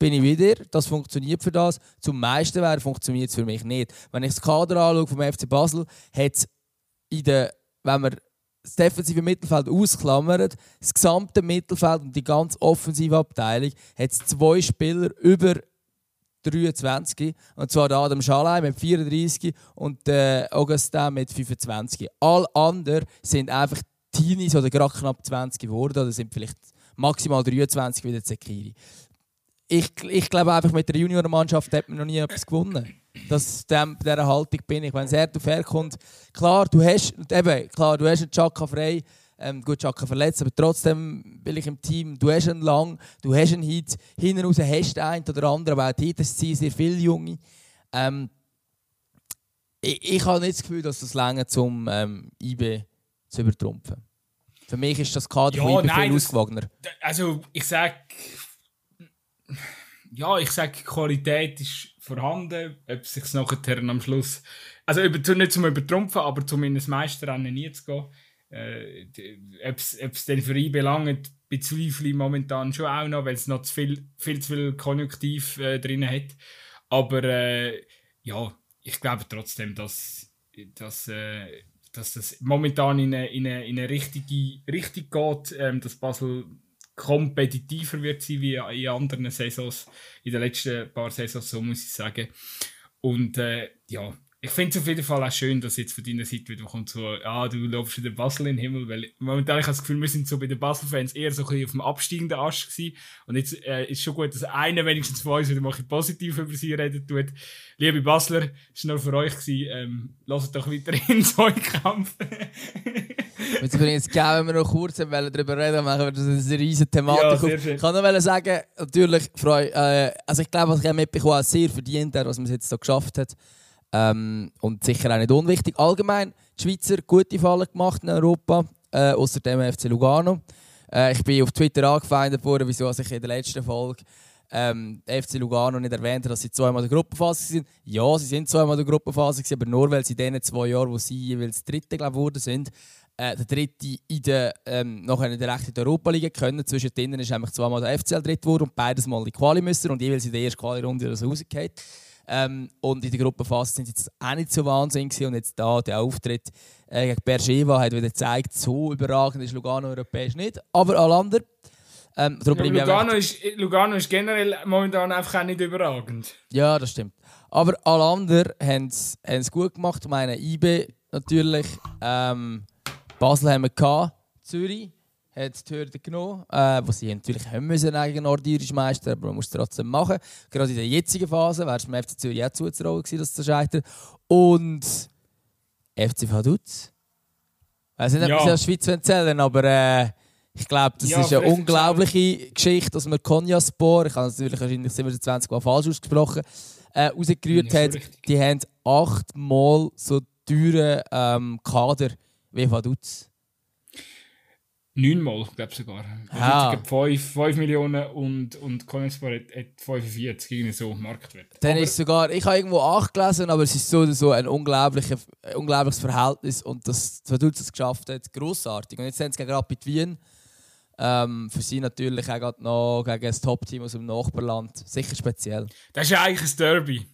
bin ich wieder. Das funktioniert für das. Zum meisten wäre funktioniert es für mich nicht. Wenn ich das Kader anschaue vom FC Basel, hat es in der wenn man das defensive Mittelfeld ausklammert, das gesamte Mittelfeld und die ganze offensive Abteilung hat zwei Spieler über 23. Und zwar Adam Schalay mit 34 und der Augustin mit 25. Alle anderen sind einfach Teenies oder gerade knapp 20 geworden oder sind vielleicht maximal 23 wie der Zekiri. Ich, ich glaube einfach, mit der Juniormannschaft hat man noch nie etwas gewonnen. Dass dem, dieser Haltung bin ich. Wenn es hart auf hart kommt, klar, du hast, eben, klar, du hast einen Chaka frei, ähm, gut, Chaka verletzt, aber trotzdem will ich im Team, du hast einen Lang, du hast einen Hit, hinten raus hast du einen oder anderen, aber auch dort sind sehr viele Junge. Ähm, ich, ich habe nicht das Gefühl, dass das länger zum ähm, IB zu übertrumpfen. Für mich ist das Kader Ja, von IB nein, viel das- ausgewogener. Also, ich sag. Ja, ich sag, die Qualität ist vorhanden. Ob es sich nachher am Schluss. Also, nicht zum Übertrumpfen, aber zumindest Meisterrennen nie zu gehen. Äh, ob es denn für ihn belangt, bezweifle ich momentan schon auch noch, weil es noch zu viel, viel zu viel Konjunktiv äh, drin hat. Aber äh, ja, ich glaube trotzdem, dass, dass, äh, dass das momentan in eine, in eine, in eine richtige Richtung geht, ähm, dass Basel kompetitiver wird sein wie in anderen Saisons, in den letzten paar Saisons, so muss ich sagen. Und äh, ja, ich finde es auf jeden Fall auch schön, dass jetzt von deiner Seite wieder kommt so, ah, du läufst wieder Basel in den Himmel, weil momentan ich habe das Gefühl, wir sind so bei den Basel-Fans eher so ein bisschen auf dem absteigenden Ast gewesen. Und jetzt äh, ist schon gut, dass einer wenigstens von uns wieder mal positiv über sie reden tut. Liebe Basler, es war nur für euch gewesen, ähm, lasst doch weiterhin so einen Kampf. Jetzt übrigens gerne, wenn wir noch kurz darüber reden machen wir das eine riesige Ja, Thematik. schön. ich kann nur sagen, natürlich, freu, äh, also ich glaube, was ich auch mitbekommen habe, sehr verdient, er, was man jetzt so geschafft hat. Ähm, und sicher auch nicht unwichtig. Allgemein, die Schweizer gute Fallen gemacht in Europa, äh, außer dem FC Lugano. Äh, ich bin auf Twitter angefeindet worden, wieso ich in der letzten Folge ähm, FC Lugano nicht erwähnt hat, dass sie zweimal in der Gruppenphase sind. Ja, sie sind zweimal in der Gruppenphase, aber nur weil sie in den zwei Jahren, wo sie jeweils Dritte glaub, geworden sind, äh, der Dritte in der, ähm, nachher in der rechten Europa-Liga können. Zwischen denen ist nämlich zweimal der FCL dritt geworden und beides mal in die Quali müssen und jeweils in der ersten Quali-Runde oder so rausgefallen. Ähm, und in der Gruppenphase sind sie jetzt auch nicht so wahnsinnig gewesen. und jetzt da der Auftritt äh, gegen Bergeva hat wieder gezeigt, so überragend ist Lugano europäisch nicht, aber alle anderen. Ähm, Ja, Lugano, ist, Lugano ist generell momentan einfach auch nicht überragend. Ja, das stimmt. Aber alle anderen haben es gut gemacht. Ich meine, IB natürlich. Ähm, Basel haben wir gehabt. Zürich hat die Hürde genommen, äh, wo sie natürlich haben müssen gegen nordirischen Meister, aber man muss es trotzdem machen. Gerade in der jetzigen Phase wäre es dem FC Zürich auch zuzutrauen gewesen, dass das scheitert. Und FC Vaduz. Ich weiß nicht, ob Ja. wir der Schweiz erzählen aber äh, ich glaube, das Ja, ist eine unglaubliche Geschichte, dass man Konyaspor, ich habe es natürlich wahrscheinlich 27 Mal falsch ausgesprochen, äh, rausgerührt hat. Die haben achtmal so teuren ähm, Kader wie Vaduz. Neunmal, glaube ich sogar. Ah. Ah. 5, 5 Millionen und, und Konyaspor hat, hat 45, irgendwie so Marktwert. Dann Aber- ist sogar, ich habe irgendwo 8 gelesen, aber es ist so so ein, unglaublicher, ein unglaubliches Verhältnis und dass Vaduz es geschafft hat, grossartig. Und jetzt haben sie gegen Rapid Wien. Ähm, für sie natürlich auch gerade noch gegen das Top-Team aus dem Nachbarland. Sicher speziell. Das ist ja eigentlich ein Derby.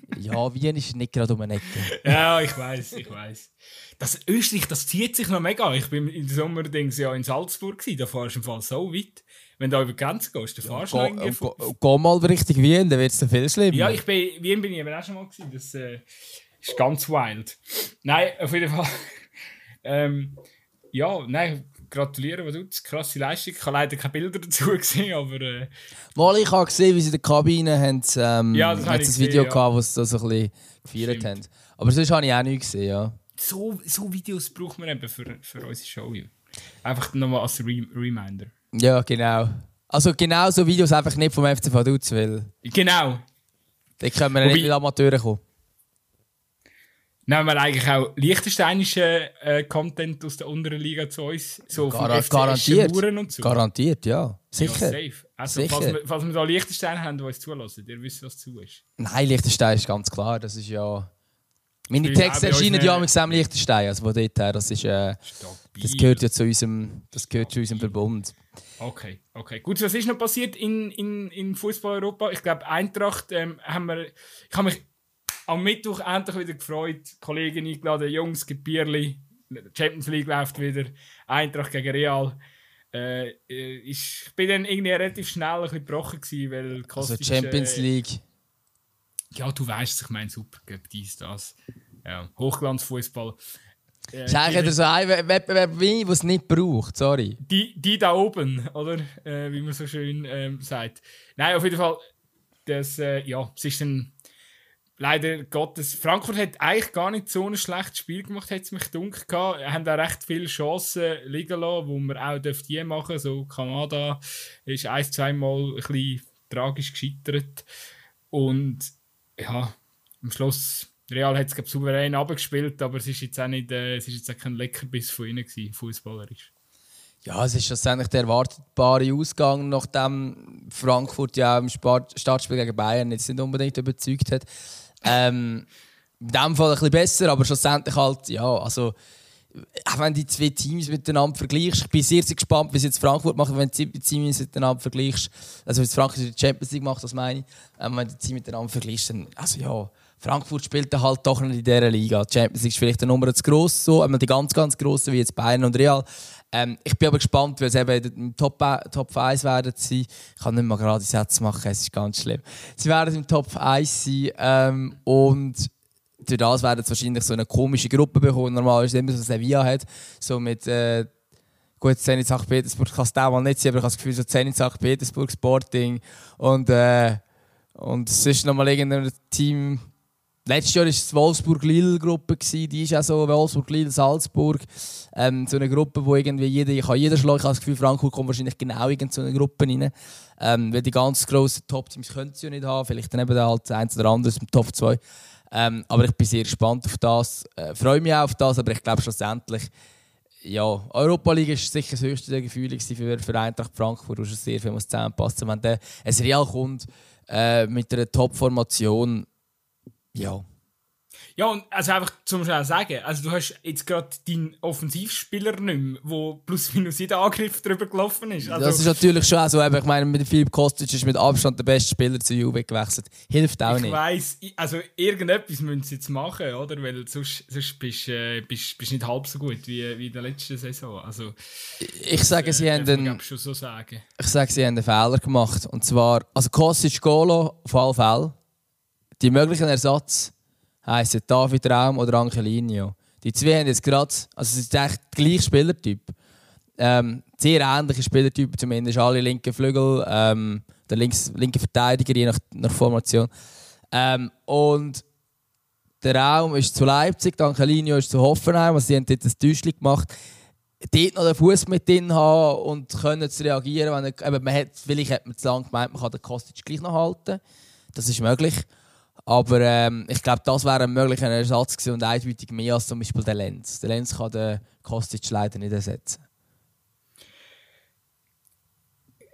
Ja, Wien ist nicht gerade um eine Ecke. Ja, ich weiß, ich weiß. Das Österreich, das zieht sich noch mega. Ich bin im Sommer ja in Salzburg gewesen, da fahrst du im Fall so weit. Wenn du über die Grenze gehst, dann fahrst du irgendwie äh, von- geh, geh mal Richtung Wien, dann wird es viel schlimmer. Ja, ich bin, Wien bin ich eben auch schon mal gewesen. Das äh, ist ganz wild. Nein, auf jeden Fall. ähm, ja, nein, gratuliere, was du krasse Leistung. Ich habe leider keine Bilder dazu gesehen, aber äh, Mal, ich habe gesehen, wie sie in der Kabine haben, ähm, Ja, das das Video gesehen, ja. gehabt, wo sie das so ein bisschen gefeiert Stimmt. haben. Aber sonst habe ich auch nichts gesehen, ja. so, so Videos braucht man eben für, für unsere Show. Ja. Einfach nochmal als Re Reminder. Ja, genau. Also genau so Videos einfach nicht vom FC Vaduz, weil Genau. da können wir Wobei- nicht mit Amateuren kommen. Nehmen wir eigentlich auch liechtensteinischen äh, Content aus der unteren Liga zu uns? So Gar FC garantiert. So? Garantiert, ja. Ja, Sicher. safe. Also, Sicher. Falls, wir, falls wir da Liechtenstein haben, die uns zulassen, ihr wisst, was zu ist. Nein, Liechtenstein ist ganz klar. Das ist ja... Meine ist Texte erscheinen ja mit Sam Liechtenstein. Also von dort her, das ist... Äh, das gehört ja zu unserem, das gehört zu unserem Verbund. Okay, okay. Gut, was ist noch passiert in, in, in Fußball-Europa? Ich glaube, Eintracht ähm, haben wir. Ich habe mich am Mittwoch endlich wieder gefreut. Kollegen eingeladen, Jungs, gibt Bierli. Champions League läuft wieder, Eintracht gegen Real. Äh, äh ich bin dann irgendwie relativ schnell ein bisschen gebrochen gewesen, weil Kostic, Also Champions äh, League. Ja, du weißt, ich meine Supercup, dies, das. Ja, Hochglanzfußball. Äh, ist eigentlich so ein Wettbewerb wie, was es nicht braucht, sorry. Die, die da oben, oder? Äh, wie man so schön ähm, sagt. Nein, auf jeden Fall, das, äh, ja, es ist dann leider Gottes. Frankfurt hat eigentlich gar nicht so ein schlechtes Spiel gemacht, hat es mich dunkel gehabt. Wir haben da recht viele Chancen liegen lassen, wo man auch die machen So Kamada ist ein, zweimal ein bisschen tragisch gescheitert. Und ja, am Schluss Real hat es souverän abgespielt, aber es ist jetzt auch nicht, äh, es ist jetzt auch kein Leckerbiss von ihnen gewesen, fußballerisch. Ja, es ist schlussendlich der erwartbare Ausgang, nachdem Frankfurt ja im Startspiel gegen Bayern jetzt nicht unbedingt überzeugt hat. Ähm, in dem Fall ein bisschen besser, aber schlussendlich halt, ja, also auch wenn die zwei Teams miteinander vergleichst, ich bin sehr, sehr gespannt, wie es jetzt Frankfurt macht, wenn die Teams miteinander vergleichst. Also, wenn Frankfurt die Champions League macht, das meine ich. Ähm, wenn die Teams miteinander vergleichst, dann, also ja, Frankfurt spielt halt doch nicht in dieser Liga. Die Champions League ist vielleicht eine Nummer zu gross, so, die ganz, ganz grossen wie jetzt Bayern und Real. Ähm, ich bin aber gespannt, weil sie eben im Top, Top 1 werden sein. Ich kann nicht mal gerade Sätze machen, es ist ganz schlimm. Sie werden im Top 1 sein ähm, und durch das werden sie wahrscheinlich so eine komische Gruppe bekommen. Normal ist es immer so, Sevilla hat, so mit äh, gut, Zenit St. Petersburg kann es mal nicht sein, aber ich habe das Gefühl, so Zenit St. Petersburg, Sporting und, äh, und sonst nochmal irgendein Team Letztes Jahr war es die Wolfsburg-Lille-Gruppe, die ist auch so Wolfsburg-Lille-Salzburg. Ähm, so eine Gruppe, wo irgendwie jeder, ich habe jeder schlagen. Ich habe das Gefühl, Frankfurt kommt wahrscheinlich genau in so eine Gruppe rein. Ähm, weil die ganz grossen Top-Teams können sie ja nicht haben. Vielleicht dann eben halt eins oder anderes im Top 2. Ähm, aber ich bin sehr gespannt auf das. Äh, freue mich auch auf das, aber ich glaube schlussendlich, ja, Europa League ist sicher das höchste Gefühl für, für Eintracht Frankfurt, wo schon sehr viel zusammenpassen muss. Wenn der ein Real kommt äh, mit einer Top-Formation, ja. Ja, und also einfach zum schnell sagen, also du hast jetzt gerade deinen Offensivspieler nicht mehr, der plus minus jeden Angriff drüber gelaufen ist. Also, das ist natürlich schon so, ich meine, mit Philipp Kostic ist mit Abstand der beste Spieler zu Juve gewechselt. Hilft auch ich nicht. Ich weiss, also irgendetwas müssen sie jetzt machen, oder? Weil sonst, sonst bist du äh, bist, bist nicht halb so gut wie, wie in der letzten Saison. Also, ich sage, sie äh, haben einen, schon so sagen. Ich sage, sie haben einen Fehler gemacht. Und zwar, also Kostic, Golo, auf alle Fälle. Die möglichen Ersatz heissen David Raum oder Angelino. Die zwei haben jetzt gerade, also es ist echt der gleiche Spielertyp. Ähm, sehr ähnliche Spielertypen, zumindest alle linken Flügel, ähm, der links, linke Verteidiger, je nach, nach Formation. Ähm, und der Raum ist zu Leipzig, der Angelino ist zu Hoffenheim, also sie haben dort ein Täuschchen gemacht. Dort noch den Fuß mit drin haben und können zu reagieren. Wenn er, eben, man hat, vielleicht hat man zu lange gemeint, man kann den Kostic gleich noch halten. Das ist möglich. Aber ähm, ich glaube, das wäre ein möglicher Ersatz gewesen und eindeutig mehr als zum Beispiel der Lenz. Der Lenz kann den Kostic leider nicht ersetzen.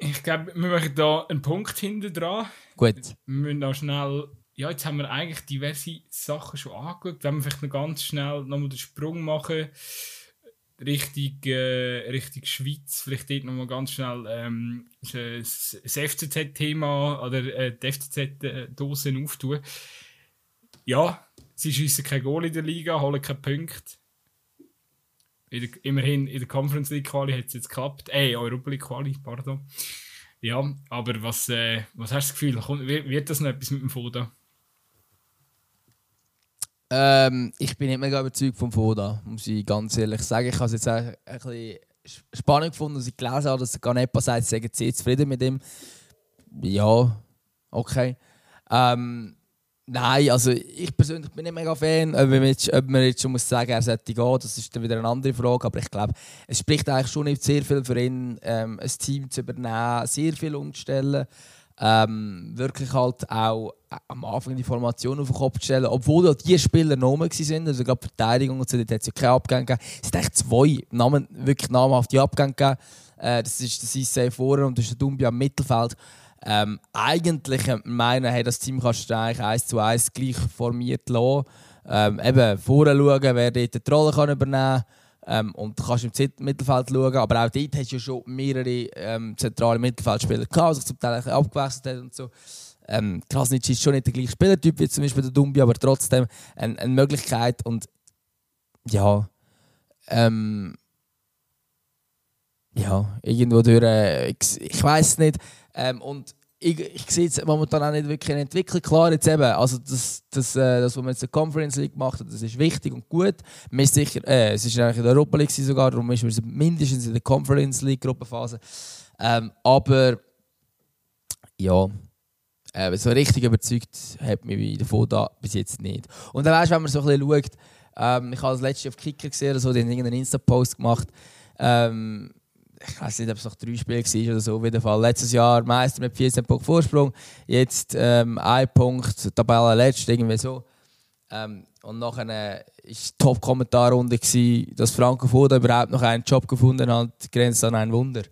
Ich glaube, wir machen da einen Punkt hinter dran. Gut. Wir müssen auch schnell. Ja, jetzt haben wir eigentlich diverse Sachen schon angeschaut. Wenn wir vielleicht noch ganz schnell nochmal den Sprung machen Richtung, äh, Richtung Schweiz, vielleicht dort nochmal ganz schnell ähm, das FCZ-Thema oder äh, die FCZ-Dosen auftun. Ja, sie schiessen kein Goal in der Liga, holen keine Punkte. In der, immerhin in der Conference League Quali hat es jetzt geklappt. Äh, Europa League Quali, pardon. Ja, aber was, äh, was hast du das Gefühl? Kommt, wird das noch etwas mit dem Foda? Ähm, ich bin nicht mega überzeugt vom Foda, muss ich ganz ehrlich sagen. Ich habe es jetzt ein, bisschen spannend gefunden, dass ich gelesen habe, dass Ganepa sagt, sie sind sehr zufrieden mit ihm. Ja, okay. Ähm, nein, also ich persönlich bin nicht mega Fan. Ob man jetzt, ob man jetzt schon muss sagen, er sollte gehen, das ist dann wieder eine andere Frage. Aber ich glaube, es spricht eigentlich schon nicht sehr viel für ihn, ähm, ein Team zu übernehmen, sehr viel umzustellen ähm, wirklich halt auch äh, am Anfang die Formation auf den Kopf zu stellen, obwohl ja die Spieler Namen waren, also gerade Verteidigung und so, dort hat es ja keine Abgänge gegeben. Es hat echt zwei Namen, wirklich namhafte Abgänge gegeben. Äh, das ist der Sissé vorne und das ist der Dumbia im Mittelfeld. Ähm, eigentlich meinen, hey, das Team kannst du eigentlich eins zu eins gleich formiert lassen. Ähm, eben vorne schauen, wer dort die Rolle kann übernehmen kann. Ähm, und du kannst im Mittelfeld schauen, aber auch dort hast du ja schon mehrere ähm, zentrale Mittelfeldspieler die sich zum Teil abgewechselt haben und so. Ähm, Krasnitsch ist schon nicht der gleiche Spielertyp wie zum Beispiel der Dumbi, aber trotzdem eine, eine Möglichkeit und ja, ähm, ja, irgendwo durch, äh, ich, ich weiß nicht. Ähm, und ich, ich sehe jetzt momentan auch nicht wirklich eine Entwicklung. Klar, jetzt eben, also das, das, äh, das was man jetzt in der Conference League gemacht hat, das ist wichtig und gut. Man ist sicher, äh, es ist eigentlich in der Europa League sogar, darum ist man mindestens in der Conference League Gruppenphase. Ähm, aber ja, äh, so richtig überzeugt hat mich davon da bis jetzt nicht. Und dann weißt du, wenn man so ein bisschen schaut, ähm, ich habe das letzte auf Kicker gesehen so, die haben irgendeinen Insta-Post gemacht. Ähm, ich weiß nicht, ob es noch drei Spiele war oder so. Auf jeden Fall. Letztes Jahr Meister mit 14 Punkten Vorsprung. Jetzt ähm, ein Punkt, Tabelle letzt, irgendwie so. Ähm, und nachher war die Top-Kommentarrunde, dass Franco Foda überhaupt noch einen Job gefunden hat, grenzt an ein Wunder.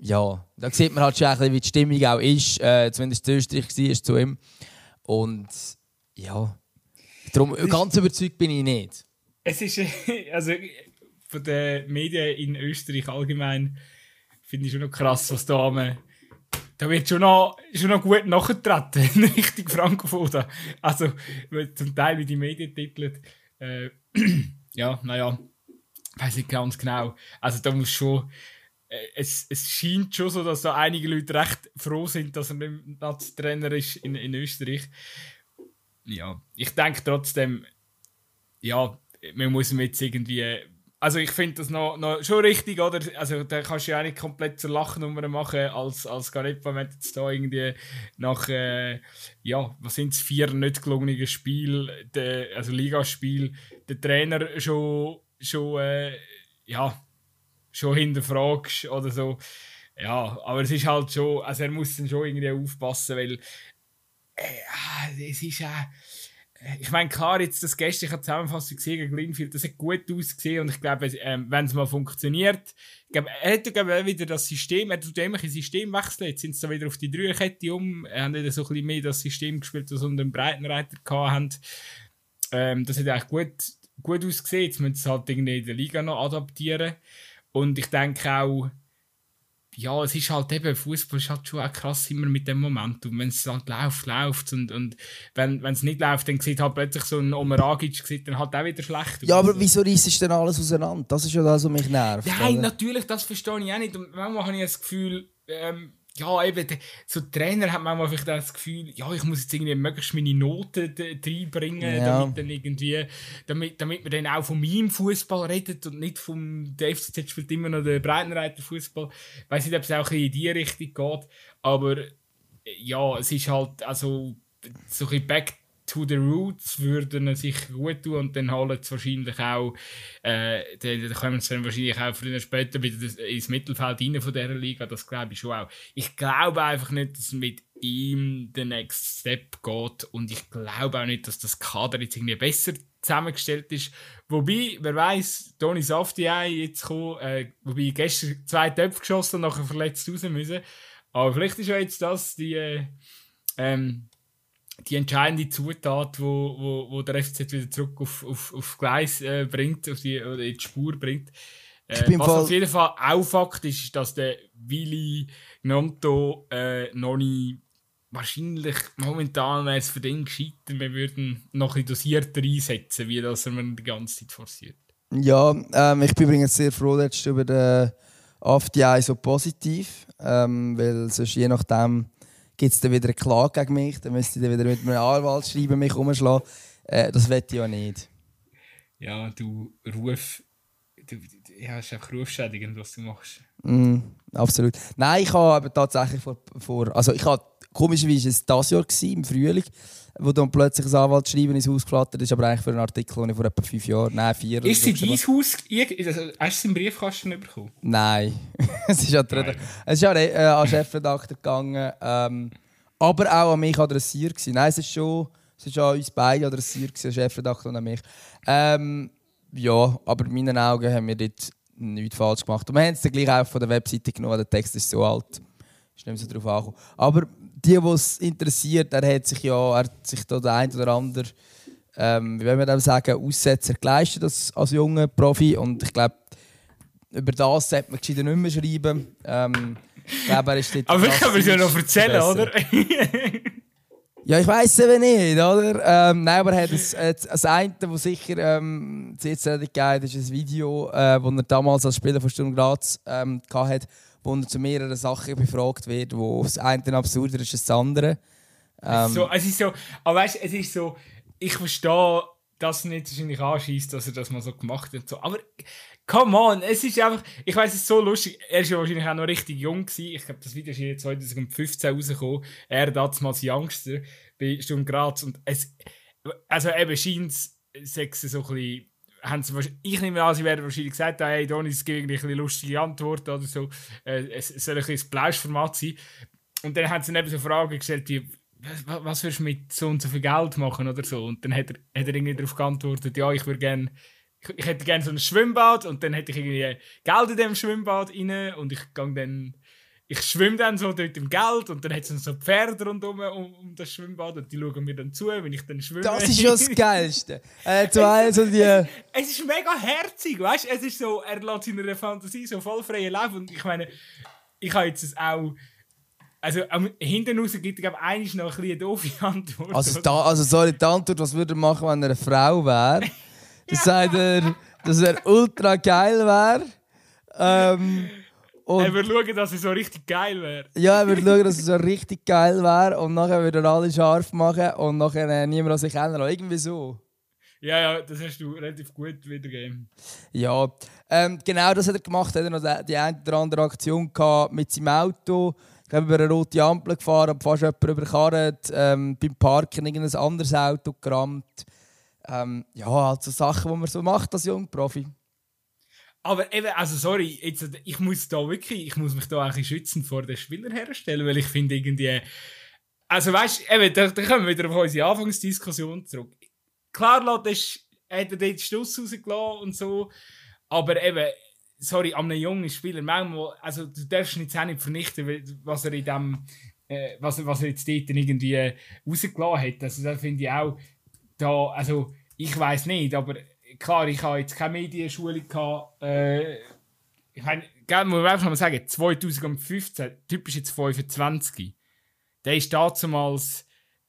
Ja, da sieht man halt schon ein bisschen, wie die Stimmung auch ist. Äh, zumindest in Österreich war zu ihm. Und ja, darum ganz überzeugt bin ich nicht. Es ist, also von den Medien in Österreich allgemein finde ich schon noch krass, was da haben. Da wird schon noch, schon noch gut nachgetreten in Richtung Frankofoda. Also, zum Teil wie die Medien titeln. Äh, ja, naja, weiß nicht ganz genau. Also, da muss schon. Äh, es, es scheint schon so, dass da einige Leute recht froh sind, dass er nicht Trainer ist in, in Österreich. Ja, ich denke trotzdem, ja, man muss ihm jetzt irgendwie also ich finde das noch, noch schon richtig, oder? Also da kannst du ja auch nicht komplett zur Lachnummer machen als, als Garepa, wenn jetzt da irgendwie nach, äh, ja, was sind es, vier nicht gelungenen Spiele, also Ligaspiel, der Trainer schon, schon, äh, ja, schon hinterfragst oder so. Ja, aber es ist halt schon, also er muss dann schon irgendwie aufpassen, weil äh, es ist ja... Ich meine, klar, jetzt das gestrige Zusammenfassung gegen Linfield, das hat gut ausgesehen und ich glaube, ähm, wenn es mal funktioniert, ich glaube, er hat glaube wieder das System, er tut immer ein System wechseln, jetzt sind sie wieder auf die Dreierkette um, er hat wieder so ein bisschen mehr das System gespielt, das unter dem Breitenreiter hatten. Ähm, das hat eigentlich gut, gut ausgesehen, jetzt müssen sie halt irgendwie in der Liga noch adaptieren und ich denke auch, ja, es ist halt eben, Fußball ist halt schon auch krass immer mit dem Moment. Und wenn es halt läuft, läuft und, und wenn es nicht läuft, dann sieht halt plötzlich so ein Omeragic sieht dann halt auch wieder schlecht. Ja, aber so. wieso reißt denn alles auseinander? Das ist ja das, was mich nervt. Nein, oder? natürlich, das verstehe ich auch nicht. Und manchmal habe ich das Gefühl, ähm, ja, eben, so Trainer hat manchmal vielleicht das Gefühl, ja, ich muss jetzt irgendwie möglichst meine Noten reinbringen, ja. damit dann irgendwie, damit, damit man dann auch von meinem Fußball redet und nicht vom, der FCZ spielt immer noch den Breitenreiter Fußball. Ich weiß nicht, ob es auch in die Richtung geht, aber ja, es ist halt, also, so ein bisschen back to the Roots würden sich gut tun und dann holen sie wahrscheinlich auch, äh, dann, kommen sie dann wahrscheinlich auch früher später wieder ins Mittelfeld rein von dieser Liga, das glaube ich schon auch. Ich glaube einfach nicht, dass mit ihm der Next Step geht und ich glaube auch nicht, dass das Kader jetzt irgendwie besser zusammengestellt ist. Wobei, wer weiß, Toni Safti jetzt gekommen, äh, wobei gestern zwei Töpfe geschossen und nachher verletzt raus müssen. Aber vielleicht ist ja jetzt das die, äh, ähm, die entscheidende Zutat, wo, wo, wo der FCZ wieder zurück auf, auf, auf Gleis äh, bringt, auf die, oder in die Spur bringt. Äh, was Fall auf jeden Fall auch Fakt ist, ist, dass der Willi Gnonto äh, noch nicht wahrscheinlich momentan wäre es für den gescheiter, wir würden noch ein dosierter einsetzen, wie das er die ganze Zeit forciert. Ja, ähm, ich bin übrigens sehr froh jetzt über den AFDI so positiv, ähm, weil sonst je nachdem gibt es dann wieder eine Klage gegen mich, dann müsste ich dann wieder mit einem Anwalt schreiben, mich umschlagen. Äh, das wette ich ja nicht. Ja, du Ruf. Du, ja, es ist einfach rufschädigend, was du machst. Mm, absolut. Nein, ich habe aber tatsächlich vor, vor also ich habe komischerweise war es das Jahr gewesen, im Frühling, wo dann plötzlich ein Anwalt schreiben ins Haus geflattert ist, aber eigentlich für einen Artikel, den ich vor etwa fünf Jahren, nein, vier Ist sie dein Haus, also, hast du es im Briefkasten bekommen? Nein. es ist, an, nein. Es ist an, äh, an Chefredakteur gegangen, ähm, aber auch an mich adressiert gewesen. Nein, es ist schon, es ist an uns beide adressiert gewesen, Chefredakteur und an mich. Ähm, ja, aber in meinen Augen haben wir dort nichts falsch gemacht. Und wir haben es dann gleich auch von der Webseite genommen, der Text ist so alt. Ist nicht mehr so drauf angekommen. Aber die, die es interessiert, er hat sich ja er hat sich da der ein oder andere, ähm, wie wollen wir dem sagen, Aussetzer geleistet als, als junger Profi. Und ich glaube, über das sollte man gescheiter nicht mehr schreiben. Ähm, ich glaube, er ist Aber ich kann es ja noch erzählen, oder? Ja, ich weiß eben nicht, oder? Ähm, nein, aber er hat das, das eine, das sicher ähm, sehr geil ist, ein Video, äh, das er damals als Spieler von Sturm Graz ähm, hatte, wo er zu mehreren Sachen befragt wird, wo das eine absurder ist als das andere. Ähm, so, es ist so, aber weißt, es ist so, ich verstehe, dass er nicht wahrscheinlich anschießt, dass er das mal so gemacht hat. So. Aber come on, es ist einfach, ich weiß es ist so lustig. Er ist ja wahrscheinlich auch noch richtig jung gewesen. Ich glaube, das Video ist hier 2015 rausgekommen. Er damals Youngster bei Sturm Graz und es, also eben scheint es so ein bisschen haben sie, ich nehme an, sie werden wahrscheinlich gesagt, hey, Donis, es gibt eine lustige Antwort oder so. Äh, es soll ein bisschen Plauschformat sein. Und dann haben sie eben so Fragen gestellt, wie, was, was würdest du mit so und so viel Geld machen oder so? Und dann hat er, hat er irgendwie darauf geantwortet, ja, ich würde gerne ich, ich, hätte gerne so ein Schwimmbad und dann hätte ich irgendwie Geld in dem Schwimmbad rein und ich gehe dann ich schwimme dann so dort im Geld und dann hat es so Pferde rundherum um, um das Schwimmbad und die schauen mir dann zu, wenn ich dann schwimme. Das ist ja das Geilste. äh, so also die... es, es, ist mega herzig, weißt du? Es ist so, er lässt seiner Fantasie so voll freie Lauf und ich meine, ich habe jetzt auch also am hinten raus gibt es glaube ich noch ein eine doofe Antwort. Also, da, also sorry, die Antwort, was würde er machen, wenn er eine Frau wäre? Das sagt er, dass er ultra geil wäre. Ähm, und er würde schauen, dass er so richtig geil wäre. Ja, er würde schauen, dass er so richtig geil wäre und nachher würde er alle scharf machen und nachher äh, niemand an sich ändern. Irgendwie so. Ja, ja, das hast du relativ gut wiedergegeben. Ja, ähm, genau das hat er gemacht. Er hat noch die eine oder andere Aktion gehabt mit seinem Auto. Ich habe über eine rote Ampel gefahren, habe fast jemanden überkarrt, ähm, beim Parken irgendein anderes Auto gerammt. Ähm, ja, also Sachen, die man so macht als Jungprofi. Aber eben, also sorry, jetzt, ich muss da wirklich, ich muss mich da eigentlich schützen vor den Spielern herstellen, weil ich finde irgendwie, also weißt du, da, da kommen wir wieder auf unsere Anfangsdiskussion zurück. Klar, das, hat er den Stuss rausgelassen und so, aber eben, sorry, an einem jungen Spieler, manchmal, also du darfst ihn jetzt auch nicht vernichten, was er in dem, äh, was, was er jetzt dort irgendwie rausgelassen hat. Also da finde ich auch, da, also ich weiß nicht, aber klar, ich habe jetzt keine Medienschule gehabt. Äh, ich meine, muss man einfach mal sagen, 2015, typisch jetzt 25, der ist damals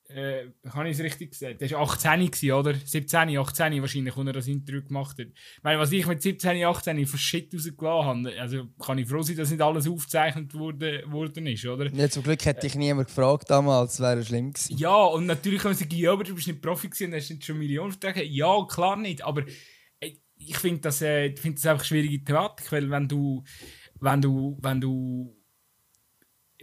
äh, kann ich es richtig sagen? Der war 18 gewesen, oder? 17, 18 wahrscheinlich, als er das Interview gemacht hat. Ich meine, was ich mit 17, 18 für Shit rausgelassen habe, also kann ich froh sein, dass nicht alles aufgezeichnet wurde, worden ist, oder? Ja, zum Glück hätte dich niemand gefragt damals, das wäre schlimm gewesen. Ja, und natürlich können sie sagen, ja, aber du bist nicht Profi gewesen, hast nicht schon Millionen Verträge. Ja, klar nicht, aber äh, ich finde das, äh, find das einfach eine schwierige Thematik, weil wenn du, wenn du, wenn du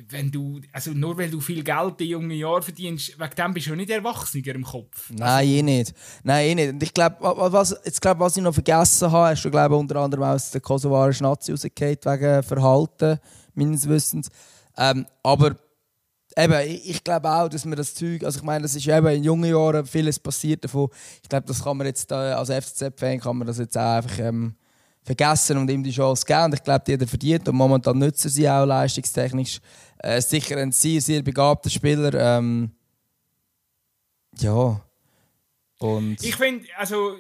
wenn du, also nur weil du viel Geld in jungen Jahren verdienst, wegen dem bist du nicht erwachsener im Kopf. Nein, eh nicht. Nein, eh nicht. Und ich glaube, was, glaub, was ich noch vergessen habe, hast du glaub, unter anderem aus der kosovarischen Nazi rausgekehrt wegen Verhalten, meines Wissens. Ähm, aber eben, ich, ich glaube auch, dass man das Zeug, also ich meine, das ist eben in jungen Jahren vieles passiert davon. Ich glaube, das kann man jetzt äh, als FCZ-Fan kann man das jetzt auch einfach ähm, vergessen und ihm die Chance geben. Und ich glaube, jeder verdient und momentan nutzen sie auch leistungstechnisch. Äh, sicher ein sehr, sehr begabter Spieler. Ähm, ja. Und ich finde, also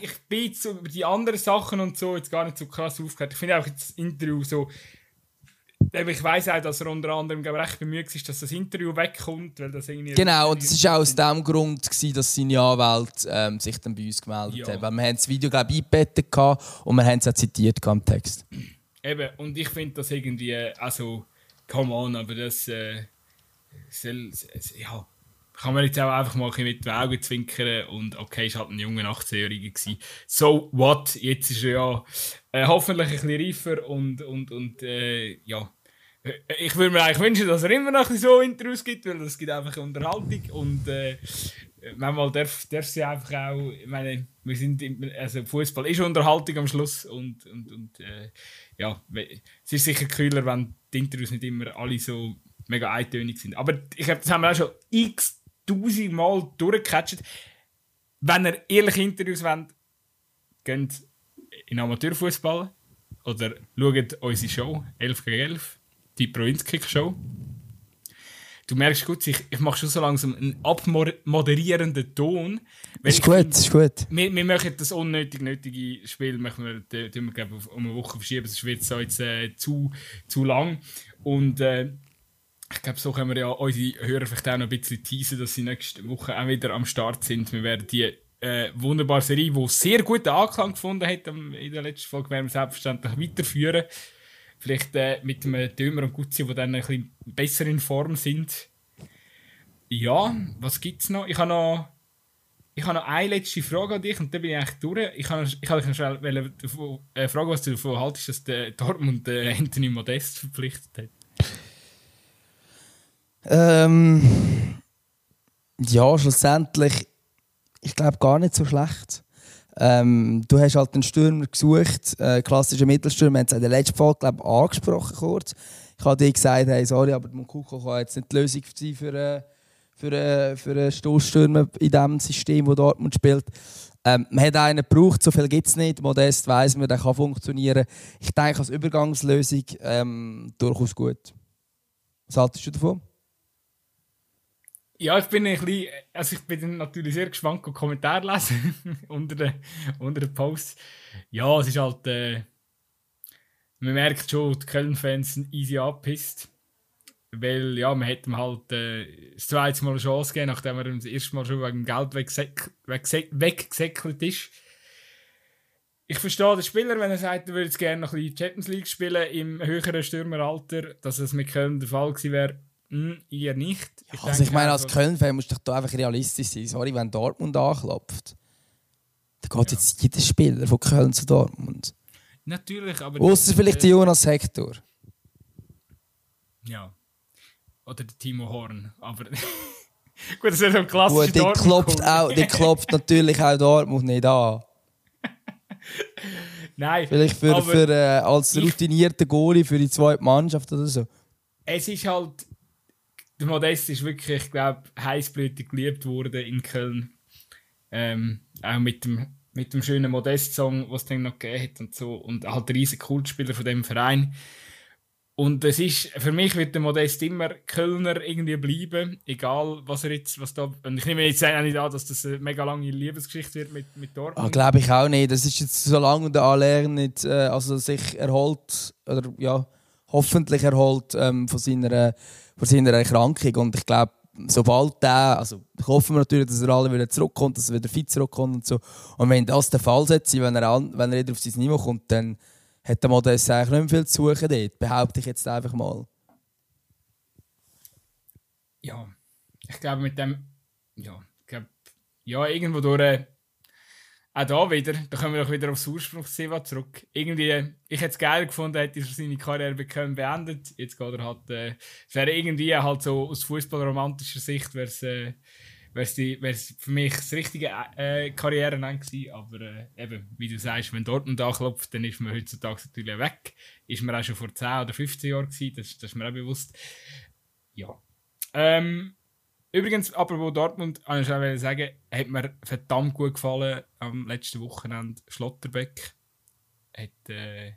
ich bin jetzt über die anderen Sachen und so jetzt gar nicht so krass aufgehört. Ich finde auch das Interview so. Ich weiß auch, dass er unter anderem recht bemüht ist, dass das Interview wegkommt, weil das irgendwie. Genau, und das war auch aus dem Grund, gewesen, dass seine Anwälte ähm, sich dann bei uns gemeldet ja. haben. Weil wir haben das Video glaube ich eingebettet und wir haben es auch zitiert im Text. Eben, und ich finde das irgendwie, also come on, aber das äh, soll, ja, kann man jetzt auch einfach mal mit den Augen zwinkern und okay, ist halt ein junger 18-Jähriger So what? Jetzt ist er ja äh, hoffentlich ein bisschen reifer und, und, und äh, ja. Ich würde mir eigentlich wünschen, dass er immer noch so Interviews gibt, weil das gibt einfach Unterhaltung und äh, manchmal darf, darf sie einfach auch, ich meine, wir sind, im, also Fußball ist Unterhaltung am Schluss und, und, und äh, ja, es ist sicher kühler, wenn die Interviews nicht immer alle so mega eintönig sind. Aber ich glaube, das haben wir auch schon x tausend Mal durchgecatcht. Wenn ihr ehrliche Interviews wollt, geht in Amateurfußball oder schaut unsere Show 11 gegen 11, die Provinzkick-Show du merkst gut, ich, ich mache schon so langsam einen abmoderierenden Ton. Ist gut, find, ist gut. Wir, wir machen das unnötig nötige Spiel machen wir, wir, wir um eine Woche verschieben, sonst wird es jetzt äh, zu, zu lang. Und äh, ich glaube, so können wir ja unsere Hörer vielleicht auch noch ein bisschen teasen, dass sie nächste Woche auch wieder am Start sind. Wir werden die äh, wunderbare Serie, die sehr guten Anklang gefunden hat in der letzten Folge, werden wir selbstverständlich weiterführen. Vielleicht äh, mit dem Dömer und Gutzi, die dann ein bisschen besser in Form sind. Ja, was gibt es noch? Ich habe noch, ich habe noch eine letzte Frage an dich und dann bin ich eigentlich durch. Ich habe, ich dich noch schnell äh, fragen, was du davon haltest, dass der Dortmund äh, Anthony Modest verpflichtet hat. Ähm, ja, schlussendlich, ich glaube gar nicht so schlecht. Ähm, du hast halt einen Stürmer gesucht, äh, klassischer Mittelstürmer, wir haben es in der letzten Folge glaub, angesprochen kurz. Ich habe dir gesagt, hey, sorry, aber Mukoko kann jetzt nicht die Lösung sein für, äh, für, äh, für einen Stoßstürmer in dem System, wo Dortmund spielt. Ähm, man hat einen gebraucht, so viel gibt es nicht. Modest weiss man, der kann funktionieren. Ich denke, als Übergangslösung ähm, durchaus gut. Was haltest du davon? Ja, ich bin ein bisschen, also ich bin natürlich sehr gespannt, Kommentare lesen unter den, unter den Posts. Ja, es ist halt, äh, man merkt schon, die Köln-Fans sind easy abgepisst. Weil, ja, man hätte ihm halt äh, das zweite Mal eine Chance gegeben, nachdem er das erste Mal schon wegen Geld weggesäckelt ist. Ich verstehe den Spieler, wenn er sagt, er würde gerne noch ein bisschen Champions League spielen im höheren Stürmeralter, dass es mit Köln der Fall gewesen wäre. Hm, eher nicht. Ich also ich meine, als Köln-Fan musst du doch einfach realistisch sein. Sorry, wenn Dortmund anklopft, dann geht ja. jetzt jeder Spieler von Köln zu Dortmund. Natürlich, aber... Außer vielleicht äh, Jonas Hector. Ja. Oder der Timo Horn, aber... Gut, das ist so ein klassischer Gut, die klopft, auch, die klopft natürlich auch Dortmund nicht an. Nein. Vielleicht für, für, äh, als routinierter Goalie für die zweite Mannschaft oder so. Es ist halt der Modest ist wirklich, ich glaube, heißblütig geliebt worden in Köln. Ähm, auch mit dem, mit dem schönen Modest-Song, was es dann noch gegeben hat und so. Und halt riesiger Kultspieler von dem Verein. Und es ist, für mich wird der Modest immer Kölner irgendwie bleiben, egal was er jetzt, was da, und ich nehme jetzt auch nicht an, dass das eine mega lange Liebesgeschichte wird mit, mit Dortmund. Ah, glaube ich auch nicht. Das ist jetzt, solange der Aller nicht, äh, also sich erholt, oder ja, hoffentlich erholt ähm, von seiner von seiner Erkrankung. Und ich glaube, sobald der, also ich hoffe natürlich, dass er alle wieder zurückkommt, dass er wieder fit zurückkommt und so. Und wenn das der Fall ist, wenn er, an, wenn er wieder auf sein Niveau kommt, dann hat der Modest eigentlich nicht mehr viel zu suchen dort, behaupte ich jetzt einfach mal. Ja, ich glaube mit dem, ja, ich glaube, ja, irgendwo durch auch da wieder, da kommen wir doch wieder aufs Ursprungsthema zurück. Irgendwie, ich hätte es geil gefunden, hätte er seine Karriere bekommen beendet. Jetzt geht er halt, äh, wäre irgendwie halt so aus fußballromantischer Sicht wäre es, äh, für mich das richtige äh, Karriere gewesen. Aber äh, eben, wie du sagst, wenn Dortmund anklopft, dann ist man heutzutage natürlich weg. Ist man auch schon vor 10 oder 15 Jahren gewesen, das, das ist mir auch bewusst. Ja. Ähm, Übrigens, apropos Dortmund, kann ich auch sagen, hat mir verdammt gut gefallen am letzten Wochenende Schlotterbeck. Hat äh,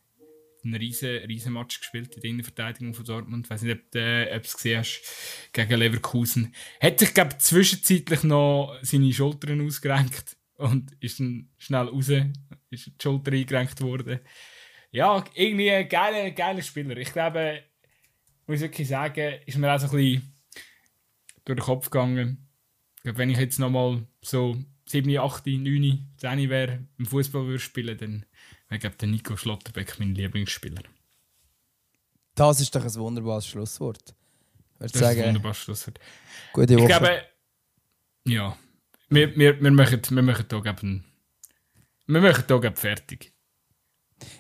einen riesen, riesen Match gespielt in der Innenverteidigung von Dortmund. Ich weiß nicht, ob du äh, es gesehen hast, gegen Leverkusen. Hat sich, glaube zwischenzeitlich noch seine Schultern ausgerenkt und ist dann schnell raus, ist die Schulter eingerenkt worden. Ja, irgendwie ein geiler, geiler Spieler. Ich glaube, muss ich wirklich sagen, ist mir auch so ein bisschen durch den Kopf gegangen. Glaube, wenn ich jetzt nochmal so 7, 8, 9, 10 wäre, im Fußball würde spielen, dann wäre der Nico Schlotterbeck mein Lieblingsspieler. Das ist doch ein wunderbares Schlusswort. das sagen, ist ein wunderbares Schlusswort. Gute Woche. Ich glaube, ja, wir, wir, wir machen, wir machen hier eben, wir machen hier fertig.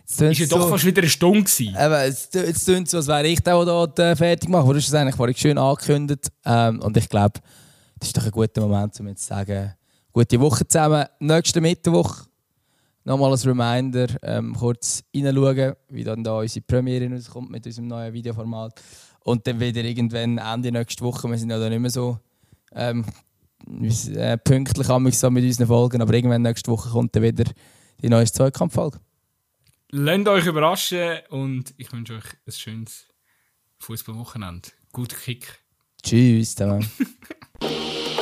Es war ja so, doch fast wieder eine Stunde. Gewesen. Eben, es, es klingt so, als wäre ich der, der da fertig macht. Du hast es eigentlich schön angekündigt. Ähm, und ich glaube, das ist doch ein guter Moment, um jetzt zu sagen, gute Woche zusammen. Nächsten Mittwoch nochmal als Reminder, ähm, kurz reinschauen, wie dann da unsere Premiere rauskommt mit unserem neuen Videoformat. Und dann wieder irgendwann Ende nächste Woche, wir sind ja dann nicht mehr so ähm, äh, pünktlich so mit unseren Folgen, aber irgendwann nächste Woche kommt dann wieder die neue Zweikampffolge. Lasst euch überraschen und ich wünsche euch ein schönes Fußballwochenende. Guter Kick. Tschüss. Dann.